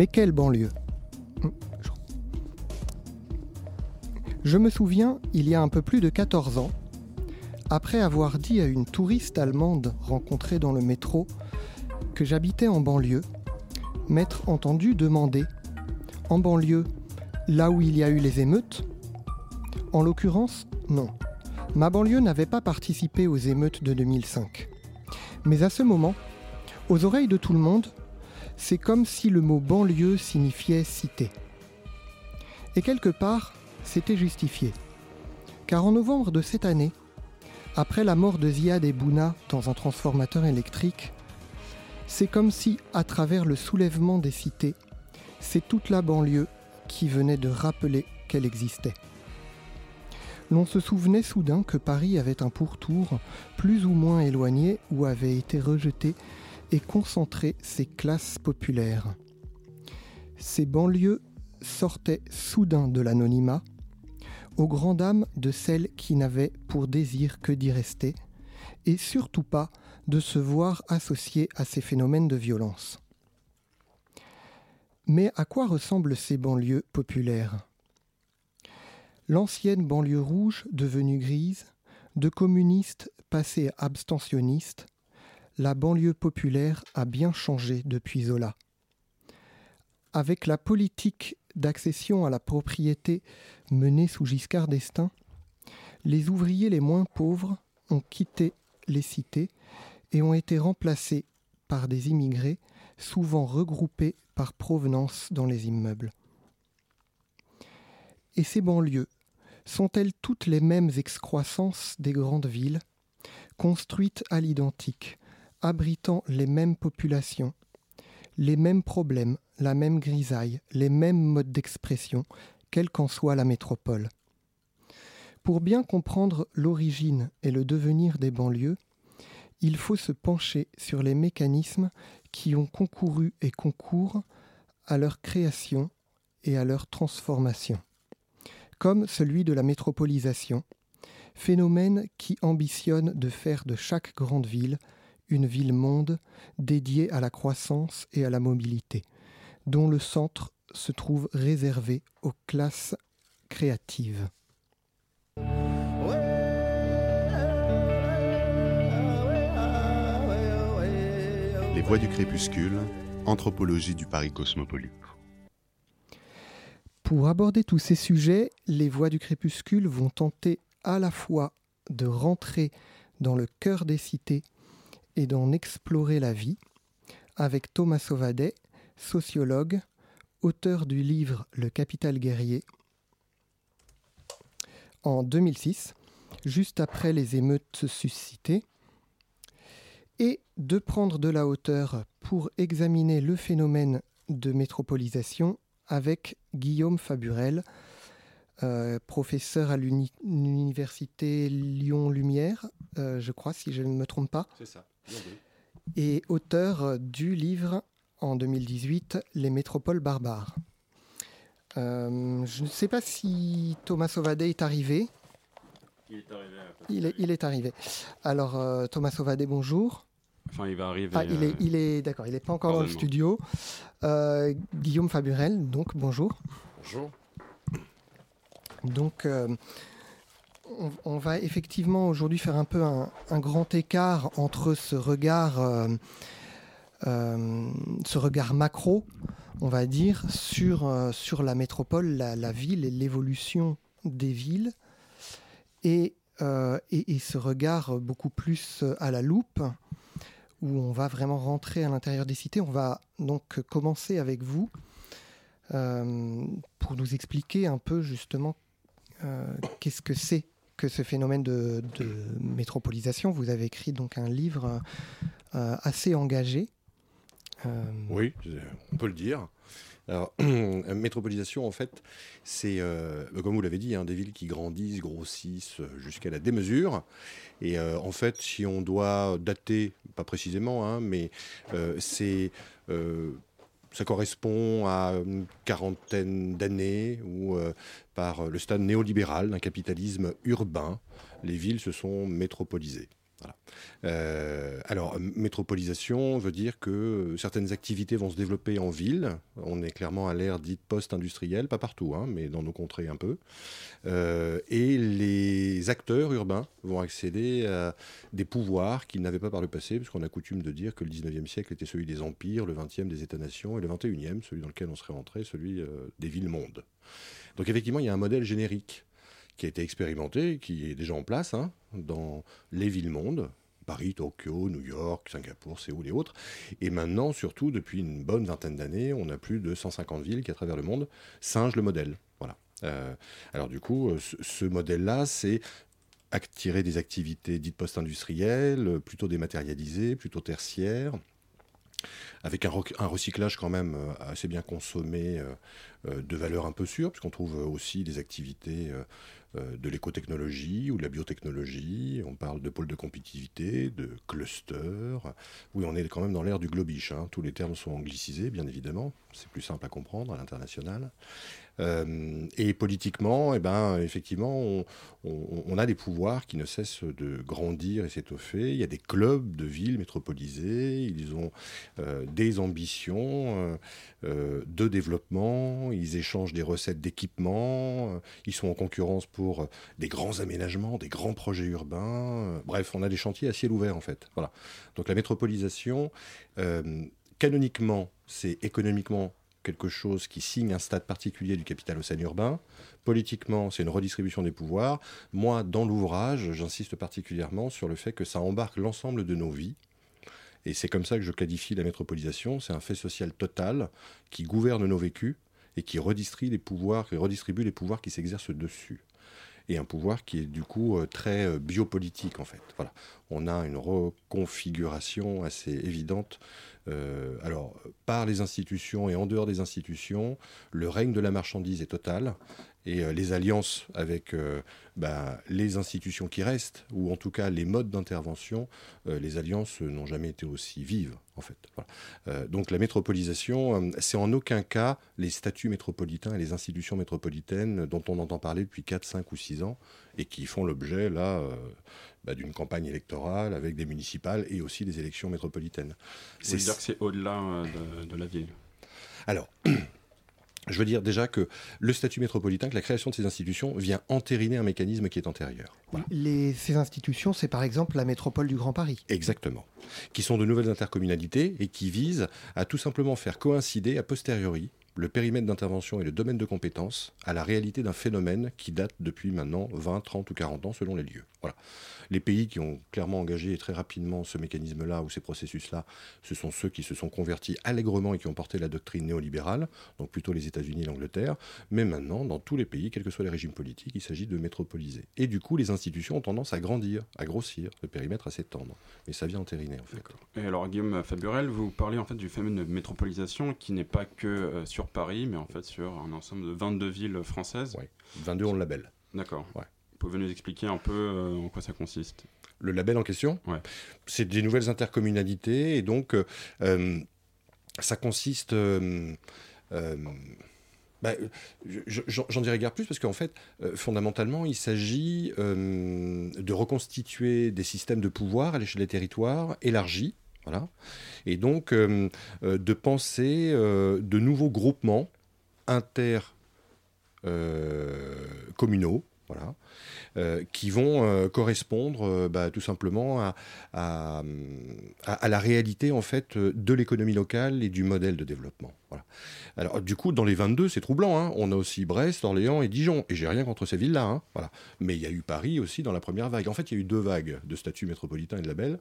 Mais quelle banlieue Je me souviens, il y a un peu plus de 14 ans, après avoir dit à une touriste allemande rencontrée dans le métro que j'habitais en banlieue, m'être entendu demander En banlieue, là où il y a eu les émeutes? En l'occurrence, non. Ma banlieue n'avait pas participé aux émeutes de 2005. Mais à ce moment, aux oreilles de tout le monde, c'est comme si le mot banlieue signifiait cité. Et quelque part, c'était justifié. Car en novembre de cette année, après la mort de Ziad et Bouna dans un transformateur électrique, c'est comme si, à travers le soulèvement des cités, c'est toute la banlieue qui venait de rappeler qu'elle existait. L'on se souvenait soudain que Paris avait un pourtour plus ou moins éloigné où avaient été rejeté et concentré ses classes populaires. Ces banlieues sortaient soudain de l'anonymat, aux grandes dames de celles qui n'avaient pour désir que d'y rester, et surtout pas de se voir associées à ces phénomènes de violence. Mais à quoi ressemblent ces banlieues populaires? L'ancienne banlieue rouge devenue grise, de communistes passés abstentionnistes, la banlieue populaire a bien changé depuis Zola. Avec la politique d'accession à la propriété menée sous Giscard d'Estaing, les ouvriers les moins pauvres ont quitté les cités et ont été remplacés par des immigrés, souvent regroupés par provenance dans les immeubles. Et ces banlieues sont-elles toutes les mêmes excroissances des grandes villes, construites à l'identique, abritant les mêmes populations, les mêmes problèmes, la même grisaille, les mêmes modes d'expression, quelle qu'en soit la métropole. Pour bien comprendre l'origine et le devenir des banlieues, il faut se pencher sur les mécanismes qui ont concouru et concourent à leur création et à leur transformation, comme celui de la métropolisation, phénomène qui ambitionne de faire de chaque grande ville une ville-monde dédiée à la croissance et à la mobilité, dont le centre se trouve réservé aux classes créatives. Les voix du crépuscule, anthropologie du Paris cosmopolite. Pour aborder tous ces sujets, les voix du crépuscule vont tenter à la fois de rentrer dans le cœur des cités et d'en explorer la vie avec Thomas Sauvadet, sociologue, auteur du livre Le Capital guerrier en 2006, juste après les émeutes suscitées, et de prendre de la hauteur pour examiner le phénomène de métropolisation avec Guillaume Faburel, euh, professeur à l'université Lyon-Lumière, euh, je crois, si je ne me trompe pas. C'est ça et auteur du livre en 2018 Les métropoles barbares. Euh, je ne sais pas si Thomas Sauvadet est arrivé. Il est arrivé. Il est, il est arrivé. Alors euh, Thomas Sauvadet, bonjour. Enfin, il va arriver. Ah, il est, euh, il est d'accord. Il n'est pas encore dans le studio. Euh, Guillaume Faburel, donc bonjour. Bonjour. Donc, euh, on, va effectivement aujourd'hui faire un peu un, grand écart entre ce regard, euh, euh, ce regard macro, on va dire, sur, euh, la métropole, la, ville et l'évolution des villes, et, ce regard beaucoup plus à la loupe, où on va vraiment rentrer à l'intérieur des cités. On va donc commencer avec vous pour nous expliquer un peu justement qu'est-ce que c'est ce phénomène de, métropolisation. Vous avez écrit donc un livre euh, assez engagé. Euh, Oui, on peut le dire. Alors, métropolisation, en fait, c'est, euh, comme vous l'avez dit, hein, des villes qui grandissent, grossissent euh, jusqu'à la démesure. Et euh, en fait, si on doit dater, pas précisément, hein, mais euh, c'est, euh, ça correspond à une quarantaine d'années où, euh, par le stade néolibéral d'un capitalisme urbain, les villes se sont métropolisées. Euh, alors, métropolisation veut dire que certaines activités vont se développer en ville. On est clairement à l'ère dite post-industrielle, pas partout, hein, mais dans nos contrées un peu. Euh, et les acteurs urbains vont accéder à des pouvoirs qu'ils n'avaient pas par le passé, puisqu'on a coutume de dire que le 19e siècle était celui des empires, le 20e des États-nations, et le 21e, celui dans lequel on serait entré, celui euh, des villes-mondes. Donc effectivement, il y a un modèle générique qui a été expérimenté, qui est déjà en place hein, dans les villes-mondes, Paris, Tokyo, New York, Singapour, Séoul et autres. Et maintenant, surtout, depuis une bonne vingtaine d'années, on a plus de 150 villes qui, à travers le monde, singent le modèle. Voilà. Euh, alors du coup, euh, ce, modèle-là, c'est attirer des activités dites post-industrielles, plutôt dématérialisées, plutôt tertiaires, avec un, recyclage quand même euh, assez bien consommé de valeurs un peu sûres, puisqu'on trouve aussi des activités euh, de l'écotechnologie ou de la biotechnologie, on parle de pôle de compétitivité, de cluster. Oui, on est quand même dans l'ère du globish. Hein. Tous les termes sont anglicisés, bien évidemment. C'est plus simple à comprendre à l'international. Euh, et politiquement, eh ben, effectivement, on, a des pouvoirs qui ne cessent de grandir et s'étoffer. Il y a des clubs de villes métropolisées, ils ont euh, des ambitions euh, de développement, ils échangent des recettes d'équipement, ils sont en concurrence pour des grands aménagements, des grands projets urbains. bref, on a des chantiers à ciel ouvert en fait. Voilà. Donc la métropolisation, canoniquement, c'est économiquement quelque chose qui signe un stade particulier du capital au sein urbain. Politiquement, c'est une redistribution des pouvoirs. Moi, dans l'ouvrage, j'insiste particulièrement sur le fait que ça embarque l'ensemble de nos vies. Et c'est comme ça que je qualifie la métropolisation. C'est un fait social total qui gouverne nos vécus et qui redistribue les pouvoirs, qui redistribue les pouvoirs qui s'exercent dessus et un pouvoir qui est du coup euh, très euh, biopolitique en fait. Voilà, on a une reconfiguration assez évidente euh, alors, par les institutions et en dehors des institutions, le règne de la marchandise est total. Et euh, les alliances avec euh, bah, les institutions qui restent, ou en tout cas les modes d'intervention, les alliances n'ont jamais été aussi vives, en fait. donc la métropolisation, c'est en aucun cas les statuts métropolitains et les institutions métropolitaines dont on entend parler depuis 4, 5 ou 6 ans, et qui font l'objet, là, bah, d'une campagne électorale avec des municipales et aussi des élections métropolitaines. C'est dire que c'est au-delà euh, de, la ville? Alors. Je veux dire déjà que le statut métropolitain, que la création de ces institutions vient entériner un mécanisme qui est antérieur. Les, ces institutions, c'est par exemple la métropole du Grand Paris. Exactement. Qui sont de nouvelles intercommunalités et qui visent à tout simplement faire coïncider a posteriori le périmètre d'intervention et le domaine de compétence à la réalité d'un phénomène qui date depuis maintenant 20, 30 ou 40 ans selon les lieux. Voilà. Les pays qui ont clairement engagé très rapidement ce mécanisme-là ou ces processus-là, ce sont ceux qui se sont convertis allègrement et qui ont porté la doctrine néolibérale, donc plutôt les États-Unis et l'Angleterre. Mais maintenant, dans tous les pays, quels que soient les régimes politiques, il s'agit de métropoliser. Et du coup, les institutions ont tendance à grandir, à grossir, le périmètre à s'étendre. Mais ça vient entériner en fait. Et alors, Guillaume Faburel, vous parlez en fait du phénomène de métropolisation qui n'est pas que euh, sur Paris, mais en fait sur un ensemble de 22 villes françaises. Oui, 22 ont le label. D'accord. Ouais pouvez nous expliquer un peu euh, en quoi ça consiste? Le label en question? Ouais. C'est des nouvelles intercommunalités et donc euh, euh, ça consiste. Bah, j'en dirais guère plus parce qu'en fait, fondamentalement, il s'agit de reconstituer des systèmes de pouvoir à l'échelle des territoires élargis, voilà, et donc de penser de nouveaux groupements intercommunaux, euh, qui vont euh, correspondre euh, bah, tout simplement à, à, à, la réalité en fait de l'économie locale et du modèle de développement. Alors, du coup, dans les 22, c'est troublant. Hein. On a aussi Brest, Orléans et Dijon. Et j'ai rien contre ces villes-là. Hein. Voilà. Mais il y a eu Paris aussi dans la première vague. En fait, il y a eu deux vagues de statut métropolitain et de label.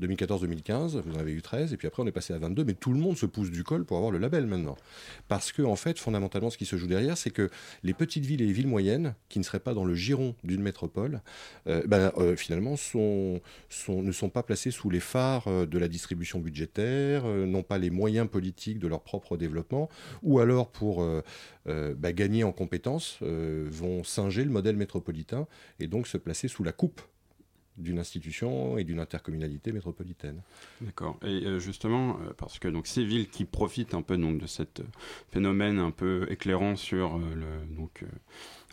2014-2015, vous en avez eu 13. Et puis après, on est passé à 22. Mais tout le monde se pousse du col pour avoir le label maintenant. Parce que, en fait, fondamentalement, ce qui se joue derrière, c'est que les petites villes et les villes moyennes, qui ne seraient pas dans le giron d'une métropole, euh, ben, euh, finalement, ne sont pas placées sous les phares euh, de la distribution budgétaire, n'ont pas les moyens politiques de leur propre développement ou alors pour euh, euh, bah, gagner en compétences, euh, vont singer le modèle métropolitain et donc se placer sous la coupe d'une institution et d'une intercommunalité métropolitaine. D'accord. Et justement, parce que donc ces villes qui profitent un peu donc de ce phénomène un peu éclairant sur le, donc,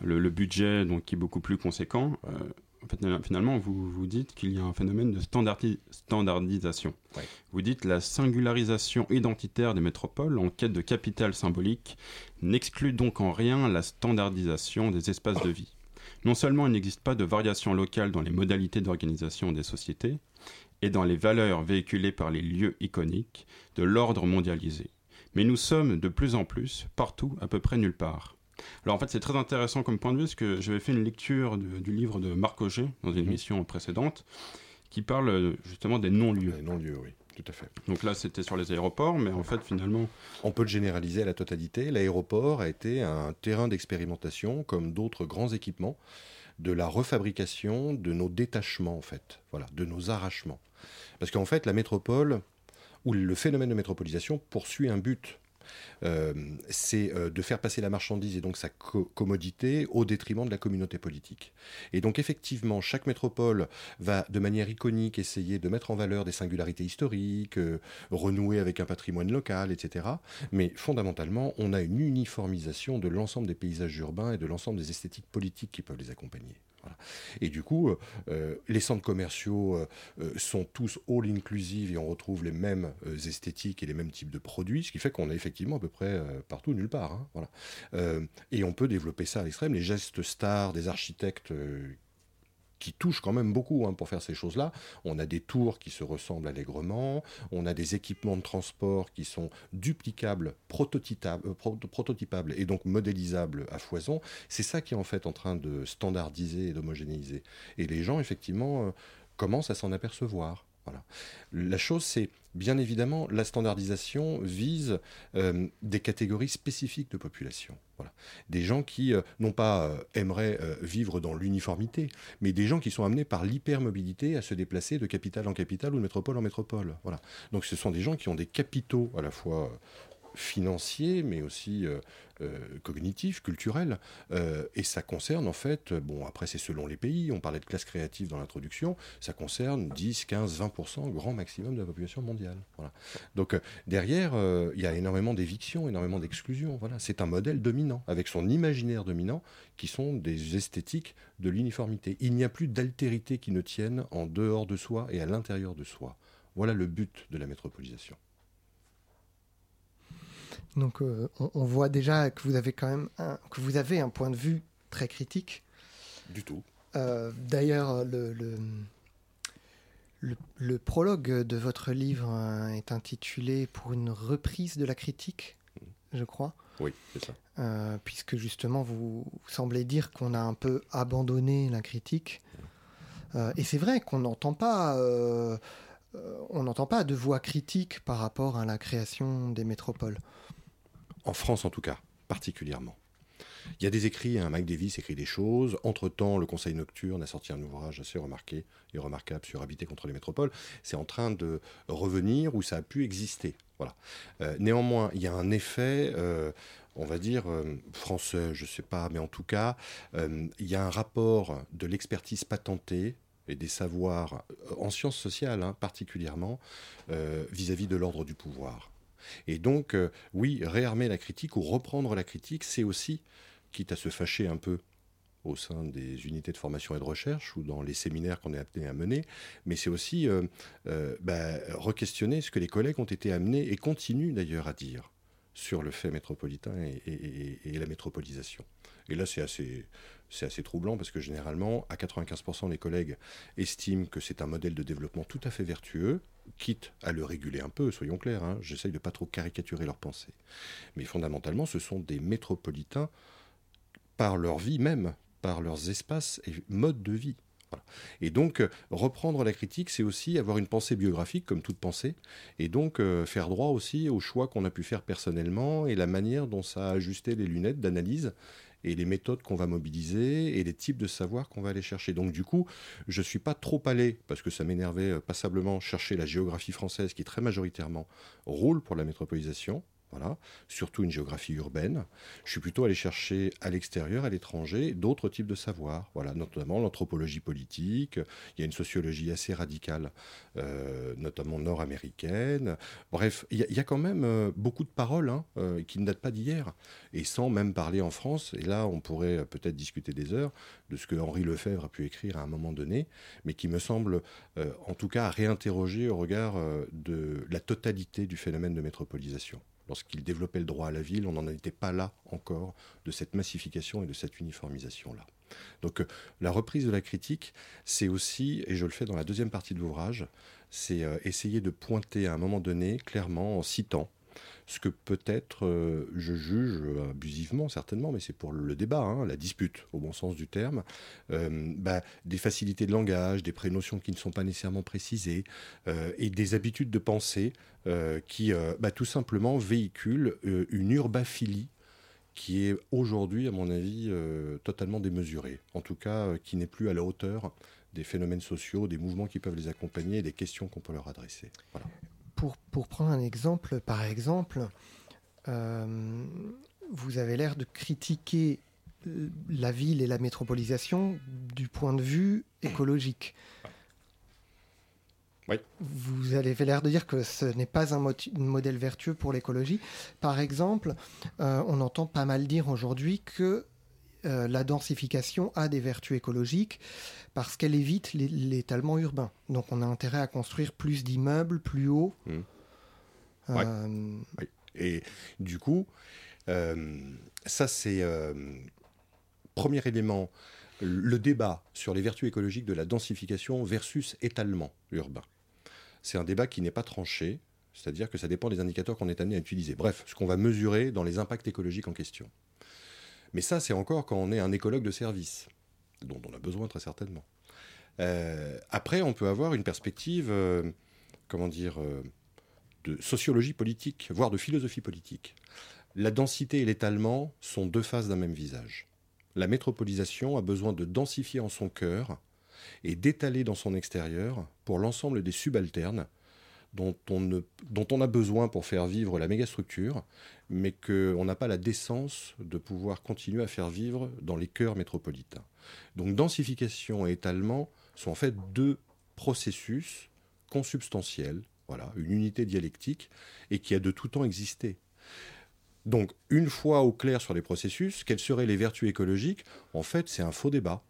le, budget donc qui est beaucoup plus conséquent, finalement, vous, vous dites qu'il y a un phénomène de standardisation. Vous dites la singularisation identitaire des métropoles en quête de capital symbolique n'exclut donc en rien la standardisation des espaces de vie. Non seulement il n'existe pas de variation locale dans les modalités d'organisation des sociétés et dans les valeurs véhiculées par les lieux iconiques de l'ordre mondialisé, mais nous sommes de plus en plus partout, à peu près nulle part. Alors en fait, c'est très intéressant comme point de vue, parce que j'avais fait une lecture du livre de Marc Auger dans une mhm. émission précédente, qui parle euh, justement des non-lieux. Les non-lieux, oui. Tout à fait. Donc là, c'était sur les aéroports, mais en fait, finalement. On peut le généraliser à la totalité. L'aéroport a été un terrain d'expérimentation, comme d'autres grands équipements, de la refabrication de nos détachements, en fait. Voilà, de nos arrachements. Parce qu'en fait, la métropole, ou le phénomène de métropolisation, poursuit un but c'est euh, de faire passer la marchandise et donc sa commodité au détriment de la communauté politique. Et donc effectivement, chaque métropole va de manière iconique essayer de mettre en valeur des singularités historiques, euh, renouer avec un patrimoine local, etc. Mais fondamentalement, on a une uniformisation de l'ensemble des paysages urbains et de l'ensemble des esthétiques politiques qui peuvent les accompagner. Et du coup, euh, les centres commerciaux euh, euh, sont tous all inclusive et on retrouve les mêmes esthétiques et les mêmes types de produits, ce qui fait qu'on est effectivement à peu près partout, nulle part. Hein, et on peut développer ça à l'extrême. Les gestes stars des architectes qui touche quand même beaucoup hein, pour faire ces choses-là. On a des tours qui se ressemblent allègrement, on a des équipements de transport qui sont duplicables, prototypables, euh, prototypables et donc modélisables à foison. C'est ça qui est en fait en train de standardiser et d'homogénéiser. Et les gens, effectivement, euh, commencent à s'en apercevoir. La chose, c'est bien évidemment, la standardisation vise euh, des catégories spécifiques de population. Des gens qui, euh, non pas euh, aimeraient vivre dans l'uniformité, mais des gens qui sont amenés par l'hypermobilité à se déplacer de capitale en capitale ou de métropole en métropole. Voilà. Donc ce sont des gens qui ont des capitaux à la fois financiers, mais aussi euh, euh, cognitifs, culturels. Euh, et ça concerne en fait, bon après c'est selon les pays, on parlait de classe créative dans l'introduction, ça concerne 10, 15, 20% grand maximum de la population mondiale. Voilà. Donc derrière, il y a énormément d'évictions, énormément d'exclusions. Voilà. C'est un modèle dominant, avec son imaginaire dominant, qui sont des esthétiques de l'uniformité. Il n'y a plus d'altérité qui ne tienne en dehors de soi et à l'intérieur de soi. Voilà le but de la métropolisation. Donc euh, on, voit déjà que vous avez quand même un, que vous avez un point de vue très critique. Du tout. Euh, d'ailleurs, le, le, prologue de votre livre euh, est intitulé Pour une reprise de la critique, je crois. Oui, c'est ça. puisque justement, vous, semblez dire qu'on a un peu abandonné la critique. et c'est vrai qu'on n'entend pas on n'entend pas de voix critique par rapport à la création des métropoles en France en tout cas, particulièrement. Il y a des écrits, hein, Mike Davis écrit des choses. Entre-temps, le Conseil Nocturne a sorti un ouvrage assez remarqué et remarquable sur Habiter contre les métropoles. C'est en train de revenir où ça a pu exister. Voilà. Euh, néanmoins, il y a un effet, euh, on va dire, euh, français, je ne sais pas, mais en tout cas, il y a un rapport de l'expertise patentée et des savoirs en sciences sociales hein, particulièrement vis à -vis de l'ordre du pouvoir. Et donc, euh, oui, réarmer la critique ou reprendre la critique, c'est aussi, quitte à se fâcher un peu au sein des unités de formation et de recherche ou dans les séminaires qu'on est amené à mener, mais c'est aussi euh, euh, bah, re-questionner ce que les collègues ont été amenés et continuent d'ailleurs à dire sur le fait métropolitain et, la métropolisation. Et là, c'est assez, c'est assez troublant parce que généralement, à 95%, les collègues estiment que c'est un modèle de développement tout à fait vertueux, quitte à le réguler un peu, soyons clairs, hein, j'essaye de pas trop caricaturer leurs pensées. Mais fondamentalement, ce sont des métropolitains par leur vie même, par leurs espaces et modes de vie. Et donc, euh, reprendre la critique, c'est aussi avoir une pensée biographique, comme toute pensée, et donc euh, faire droit aussi aux choix qu'on a pu faire personnellement et la manière dont ça a ajusté les lunettes d'analyse et les méthodes qu'on va mobiliser et les types de savoir qu'on va aller chercher. Donc du coup, je ne suis pas trop allé, parce que ça m'énervait euh, passablement, chercher la géographie française qui très majoritairement roule pour la métropolisation. Voilà, surtout une géographie urbaine. Je suis plutôt allé chercher à l'extérieur, à l'étranger, d'autres types de savoirs, voilà, notamment l'anthropologie politique. Il y a une sociologie assez radicale, euh, notamment nord-américaine. Bref, il y, a quand même euh, beaucoup de paroles hein, euh, qui ne datent pas d'hier, et sans même parler en France. Et là, on pourrait peut-être discuter des heures de ce que Henri Lefebvre a pu écrire à un moment donné, mais qui me semble, en tout cas, réinterroger au regard de la totalité du phénomène de métropolisation lorsqu'il développait le droit à la ville, on n'en était pas là encore de cette massification et de cette uniformisation-là. Donc euh, la reprise de la critique, c'est aussi, et je le fais dans la deuxième partie de l'ouvrage, c'est euh, essayer de pointer à un moment donné, clairement, en citant ce que peut-être euh, je juge abusivement, certainement, mais c'est pour le débat, hein, la dispute, au bon sens du terme, euh, bah, des facilités de langage, des prénotions qui ne sont pas nécessairement précisées, euh, et des habitudes de pensée qui, bah, tout simplement, véhiculent une urbaphilie qui est aujourd'hui, à mon avis, totalement démesurée. En tout cas, qui n'est plus à la hauteur des phénomènes sociaux, des mouvements qui peuvent les accompagner et des questions qu'on peut leur adresser. Voilà pour, prendre un exemple, par exemple, euh, vous avez l'air de critiquer la ville et la métropolisation du point de vue écologique. Oui. Vous avez l'air de dire que ce n'est pas un, modèle vertueux pour l'écologie. Par exemple, euh, on entend pas mal dire aujourd'hui que euh, la densification a des vertus écologiques parce qu'elle évite l'étalement urbain. Donc on a intérêt à construire plus d'immeubles, plus haut. Mmh. Euh, Et du coup, euh, ça c'est premier élément, le débat sur les vertus écologiques de la densification versus étalement urbain. C'est un débat qui n'est pas tranché, c'est-à-dire que ça dépend des indicateurs qu'on est amené à utiliser. Bref, ce qu'on va mesurer dans les impacts écologiques en question. Mais ça, c'est encore quand on est un écologue de service, dont on a besoin très certainement. Euh, après, on peut avoir une perspective, euh, comment dire, euh, de sociologie politique, voire de philosophie politique. La densité et l'étalement sont deux faces d'un même visage. La métropolisation a besoin de densifier en son cœur et d'étaler dans son extérieur pour l'ensemble des subalternes dont on, a besoin pour faire vivre la mégastructure, mais qu'on n'a pas la décence de pouvoir continuer à faire vivre dans les cœurs métropolitains. Donc densification et étalement sont en fait deux processus consubstantiels, voilà, une unité dialectique, et qui a de tout temps existé. Donc, une fois au clair sur les processus, quelles seraient les vertus écologiques? En fait, c'est un faux débat.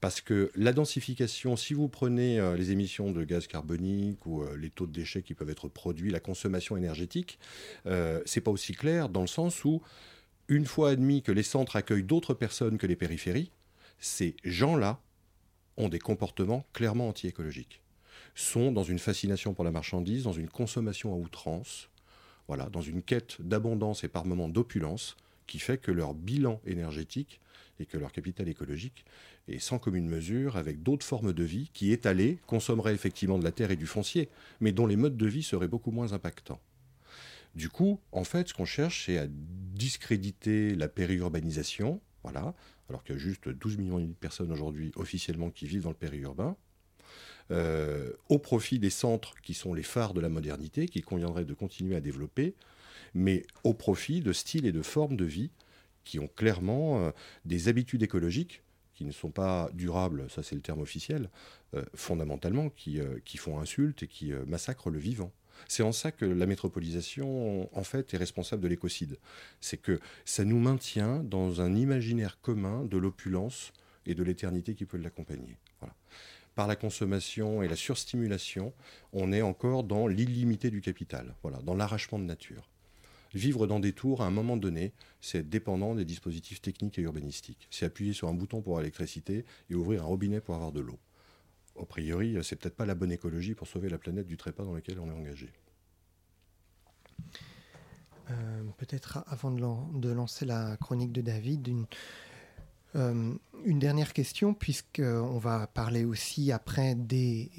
Parce que la densification, si vous prenez euh, les émissions de gaz carbonique ou euh, les taux de déchets qui peuvent être produits, la consommation énergétique, euh, c'est pas aussi clair dans le sens où, une fois admis que les centres accueillent d'autres personnes que les périphéries, ces gens-là ont des comportements clairement anti-écologiques, sont dans une fascination pour la marchandise, dans une consommation à outrance, voilà, dans une quête d'abondance et par moments d'opulence, qui fait que leur bilan énergétique et que leur capital écologique est sans commune mesure avec d'autres formes de vie qui, étalées, consommeraient effectivement de la terre et du foncier, mais dont les modes de vie seraient beaucoup moins impactants. Du coup, en fait, ce qu'on cherche, c'est à discréditer la périurbanisation, voilà, alors qu'il y a juste 12 millions de personnes aujourd'hui officiellement qui vivent dans le périurbain, euh, au profit des centres qui sont les phares de la modernité, qu'il conviendrait de continuer à développer, mais au profit de styles et de formes de vie qui ont clairement euh, des habitudes écologiques qui ne sont pas durables, ça c'est le terme officiel, euh, fondamentalement, qui, euh, qui, font insulte et qui massacrent le vivant. C'est en ça que la métropolisation, en fait, est responsable de l'écocide. C'est que ça nous maintient dans un imaginaire commun de l'opulence et de l'éternité qui peut l'accompagner. Par la consommation et la surstimulation, on est encore dans l'illimité du capital, voilà, dans l'arrachement de nature. Vivre dans des tours, à un moment donné, c'est dépendant des dispositifs techniques et urbanistiques. C'est appuyer sur un bouton pour l'électricité et ouvrir un robinet pour avoir de l'eau. A priori, c'est peut-être pas la bonne écologie pour sauver la planète du trépas dans lequel on est engagé. Euh, peut-être avant de, lancer la chronique de David, une, euh, dernière question, puisqu'on va parler aussi après des,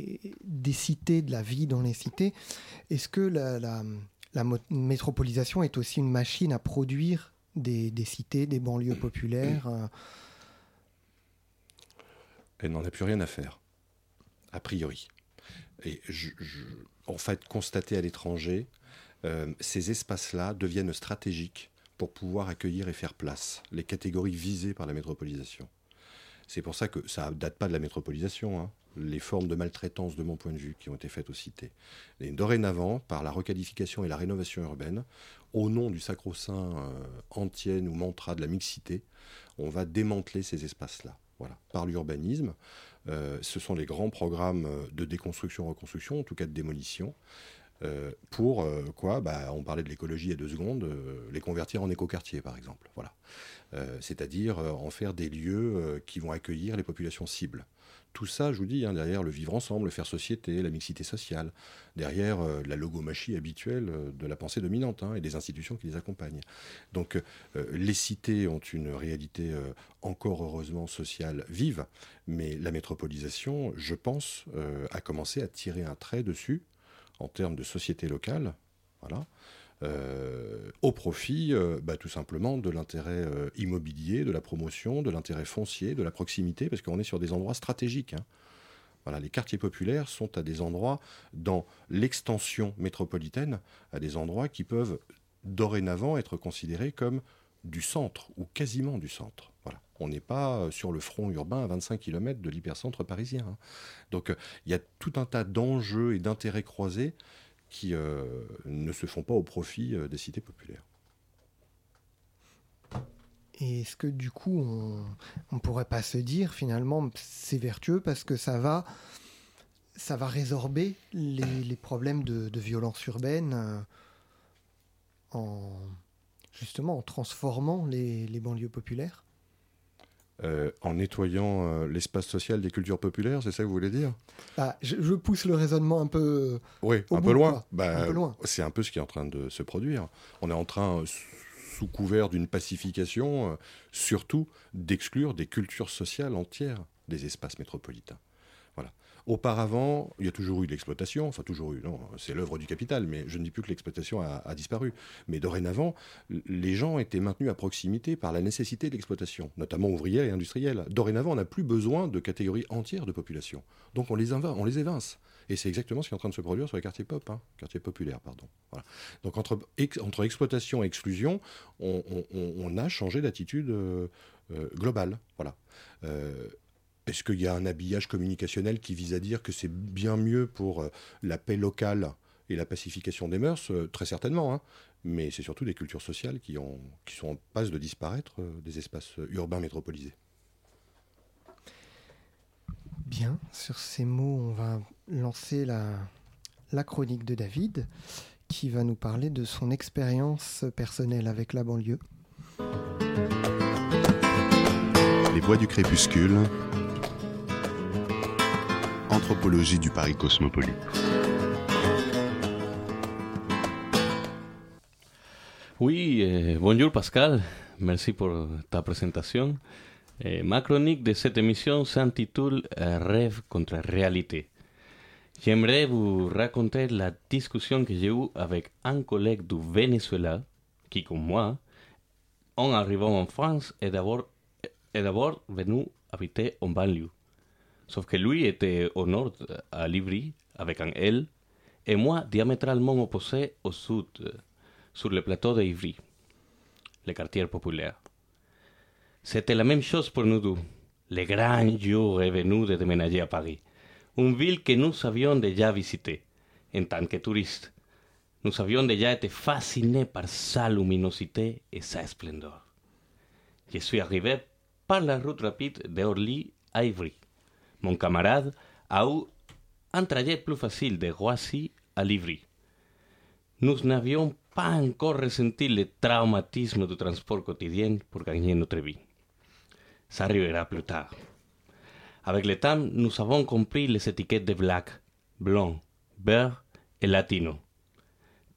cités, de la vie dans les cités. Est-ce que la métropolisation est aussi une machine à produire des, cités, des banlieues populaires. Euh. Elle n'en a plus rien à faire, a priori. Et en fait, constater à l'étranger, euh, ces espaces-là deviennent stratégiques pour pouvoir accueillir et faire place les catégories visées par la métropolisation. C'est pour ça que ça ne date pas de la métropolisation, hein. Les formes de maltraitance, de mon point de vue, qui ont été faites aux cités. Et dorénavant, par la requalification et la rénovation urbaine, au nom du sacro-saint euh, antienne ou mantra de la mixité, on va démanteler ces espaces-là. Voilà, par l'urbanisme. Euh, ce sont les grands programmes de déconstruction-reconstruction, en tout cas de démolition. Euh, pour euh, quoi? Bah, On parlait de l'écologie il y a deux secondes, euh, les convertir en écoquartiers par exemple. Voilà. C'est-à-dire en faire des lieux qui vont accueillir les populations cibles. Tout ça, je vous dis, hein, derrière le vivre ensemble, le faire société, la mixité sociale, derrière la logomachie habituelle de la pensée dominante hein, et des institutions qui les accompagnent. Donc les cités ont une réalité encore heureusement sociale vive, mais la métropolisation, je pense, a commencé à tirer un trait dessus en termes de société locale, voilà, euh, au profit euh, bah, tout simplement de l'intérêt euh, immobilier, de la promotion, de l'intérêt foncier, de la proximité, parce qu'on est sur des endroits stratégiques. Hein. Voilà, les quartiers populaires sont à des endroits dans l'extension métropolitaine, à des endroits qui peuvent dorénavant être considérés comme du centre ou quasiment du centre. Voilà. On n'est pas sur le front urbain à 25 km de l'hypercentre parisien. Hein. Donc il y a tout un tas d'enjeux et d'intérêts croisés qui euh, ne se font pas au profit euh, des cités populaires. Et est-ce que du coup, on ne pourrait pas se dire finalement c'est vertueux parce que ça va, ça va résorber les, problèmes de, violence urbaine euh, en, justement en transformant les, banlieues populaires? Euh, en nettoyant euh, l'espace social des cultures populaires, c'est ça que vous voulez dire? Bah, je, pousse le raisonnement un peu. Oui, un, peu loin. Bah, c'est un peu ce qui est en train de se produire. On est en train, sous couvert d'une pacification, euh, surtout d'exclure des cultures sociales entières des espaces métropolitains. Auparavant, il y a toujours eu de l'exploitation, enfin toujours eu, non, c'est l'œuvre du capital, mais je ne dis plus que l'exploitation a, disparu. Mais dorénavant, les gens étaient maintenus à proximité par la nécessité de l'exploitation, notamment ouvrière et industrielle. Dorénavant, on n'a plus besoin de catégories entières de population. Donc on les, on les évince. Et c'est exactement ce qui est en train de se produire sur les quartiers pop, hein, quartiers populaires, pardon. Donc entre, entre exploitation et exclusion, on, a changé d'attitude euh, euh, globale. Voilà. Euh, est-ce qu'il y a un habillage communicationnel qui vise à dire que c'est bien mieux pour euh, la paix locale et la pacification des mœurs? Euh, Très certainement. Hein. Mais c'est surtout des cultures sociales qui, ont, qui sont en passe de disparaître euh, des espaces urbains métropolisés. Bien, sur ces mots, on va lancer la, la chronique de David, qui va nous parler de son expérience personnelle avec la banlieue. Les voix du crépuscule Anthropologie du Paris cosmopolite. Oui, eh, bonjour Pascal, merci pour ta présentation. Eh, ma chronique de cette émission s'intitule Rêve contre réalité. J'aimerais vous raconter la discussion que j'ai eue avec un collègue du Venezuela qui, comme moi, en arrivant en France, est d'abord venu habiter en banlieue. Sauf que lui était au nord, à Livry, avec un L, et moi diamétralement opposé au sud, sur le plateau d'Ivry, le quartier populaire. C'était la même chose pour nous deux. Le grand jour est venu de déménager à Paris, une ville que nous avions déjà visitée en tant que touristes. Nous avions déjà été fascinés par sa luminosité et sa splendeur. Je suis arrivé par la route rapide d'Orly à Ivry. Mon camarade a eu un trajet plus facile de Roissy à Livry. Nous n'avions pas encore ressenti le traumatisme du transport quotidien pour gagner notre vie. Ça arrivera plus tard. Avec le temps, nous avons compris les étiquettes de black, blanc, vert et latino,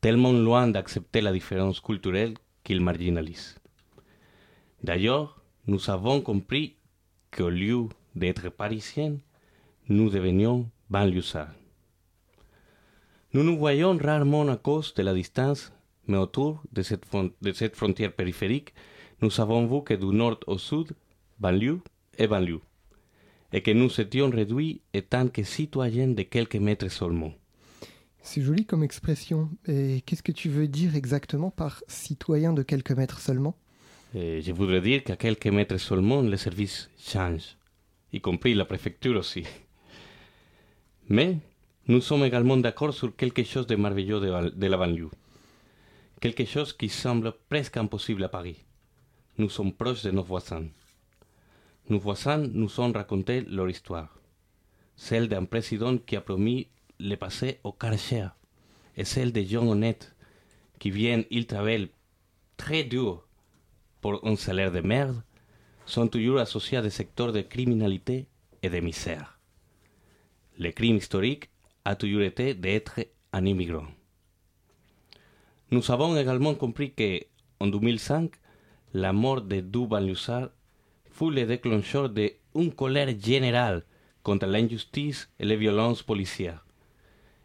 tellement loin d'accepter la différence culturelle qu'ils marginalisent. D'ailleurs, nous avons compris qu'au lieu d'être parisiens, nous devenions banlieusards. Nous nous voyons rarement à cause de la distance, mais autour de cette, de cette frontière périphérique, nous avons vu que du nord au sud, banlieue et banlieue, et que nous étions réduits étant que citoyens de quelques mètres seulement. C'est joli comme expression. Et qu'est-ce que tu veux dire exactement par citoyen de quelques mètres seulement? Et Je voudrais dire qu'à quelques mètres seulement, les services changent, y compris la préfecture aussi. Mais nous sommes également d'accord sur quelque chose de merveilleux de, la banlieue. Quelque chose qui semble presque impossible à Paris. Nous sommes proches de nos voisins. Nos voisins nous ont raconté leur histoire. Celle d'un président qui a promis le passé au Karcher. Et celle de gens honnêtes qui viennent, ils travaillent très dur pour un salaire de merde, sont toujours associés à des secteurs de criminalité et de misère. Le crime historique a toujours été d'être un immigrant. Nous avons également compris que, en 2005, la mort de Duban Lussard fut le déclencheur d'une colère générale contre l'injustice et les violences policières,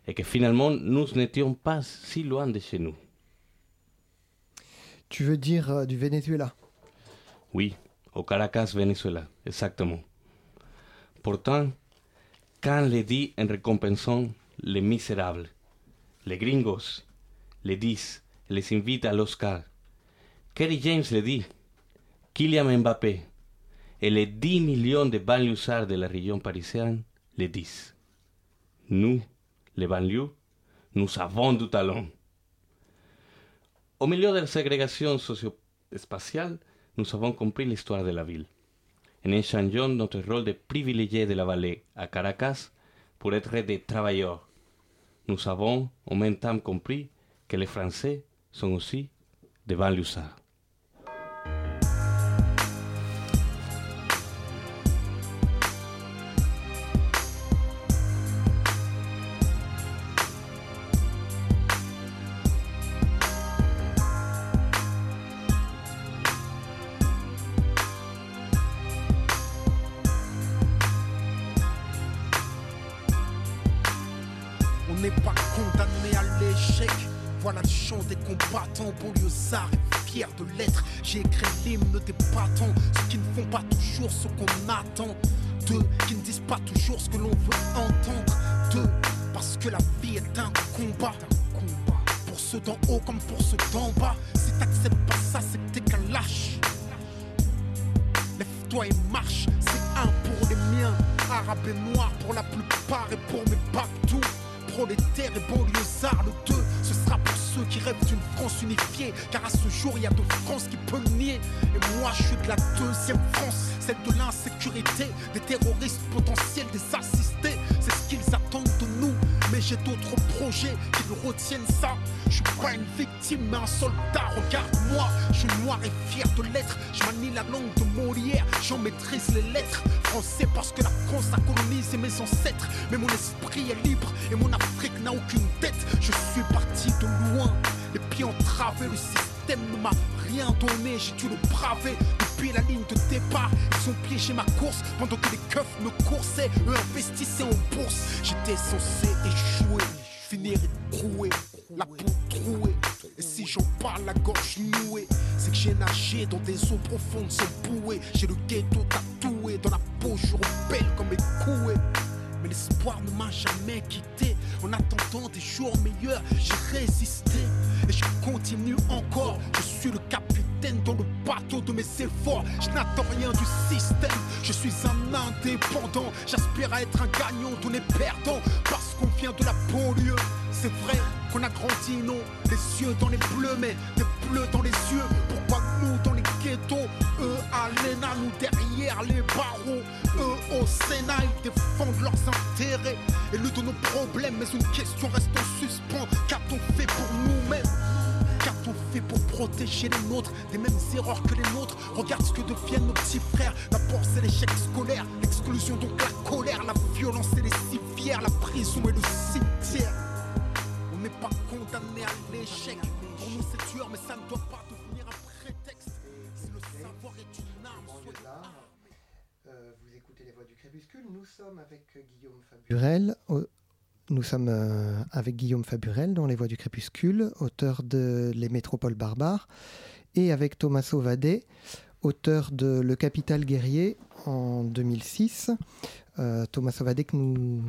et que finalement nous n'étions pas si loin de chez nous. Tu veux dire euh, du Venezuela? Oui, au Caracas, Venezuela, exactement. Pourtant, quand le dit en récompensant les misérables, les gringos, les disent, les invite à l'Oscar, Kerry James le dit, Kylian Mbappé et les 10 millions de banlieusards de la région parisienne le disent. Nous, les banlieues, nous avons du talent. Au milieu de la ségrégation socio-spatiale, nous avons compris l'histoire de la ville. En échangeant notre rôle de privilégié de la vallée à Caracas pour être des travailleurs, nous avons en même temps compris que les Français sont aussi des banlieusards. Ce qu'on attend. D'eux qui ne disent pas toujours ce que l'on veut entendre. D'eux, parce que la vie est un combat. Pour ceux d'en haut comme pour ceux d'en bas. Si t'acceptes pas ça, c'est que t'es qu'un lâche. Lève-toi et marche, c'est un pour les miens. Arabes et noirs pour la plupart et pour mes babtous. Prolétaires et banlieusards, le deux, ce sera pour qui rêvent d'une France unifiée. Car à ce jour, il y a deux France qui le nier. Et moi, je suis de la deuxième France, celle de l'insécurité, des terroristes potentiels, des assistés. C'est ce qu'ils attendent de. Mais j'ai d'autres projets qui me retiennent ça. Je suis pas une victime, mais un soldat. Regarde-moi, je suis noir et fier de l'être. Je manie la langue de Molière, j'en maîtrise les lettres. Français parce que la France a colonisé mes ancêtres. Mais mon esprit est libre et mon Afrique n'a aucune tête. Je suis parti de loin, les pieds entravés. Le système ne m'a rien donné, j'ai dû le braver. Depuis la ligne de départ, ils ont piégé ma course pendant que les keufs me coursaient. Eux investissaient en bourse. J'étais censé échouer, finir écroué, la peau trouée. Et si j'en parle la gorge nouée, c'est que j'ai nagé dans des eaux profondes sans bouée. J'ai le ghetto tatoué dans la peau, je rebelle comme écoué. Mais l'espoir ne m'a jamais quitté. En attendant des jours meilleurs, j'ai résisté. Et je continue encore. Je suis le capitaine dans le bateau de mes efforts. Je n'attends rien du système. Je suis un indépendant. J'aspire à être un gagnant, tous les perdants. Parce qu'on vient de la banlieue. C'est vrai qu'on a grandi, non? Les yeux dans les bleus, mais des bleus dans les yeux. Pourquoi nous dans les ghettos Eux à l'ENA, nous derrière les barreaux? Eux au Sénat, ils défendent leurs intérêts et luttent nos problèmes. Mais une question reste en suspens. Qu'a-t-on fait pour nous-mêmes? Fait pour protéger les nôtres des mêmes erreurs que les nôtres Regarde ce que deviennent nos petits frères. D'abord, c'est l'échec scolaire, l'exclusion, donc la colère, la violence et les civières, la prison et le cimetière. On n'est pas condamné à l'échec. Pour nous, c'est dur, mais ça ne doit pas devenir un prétexte. Si le savoir est une arme, Euh, vous écoutez les voix du crépuscule. Nous sommes avec Guillaume Faburel. Nous sommes euh, avec Guillaume Faburel dans Les Voix du Crépuscule, auteur de Les Métropoles barbares, et avec Thomas Vadé, auteur de Le Capital guerrier en 2006. Euh, Thomas Vadé que nous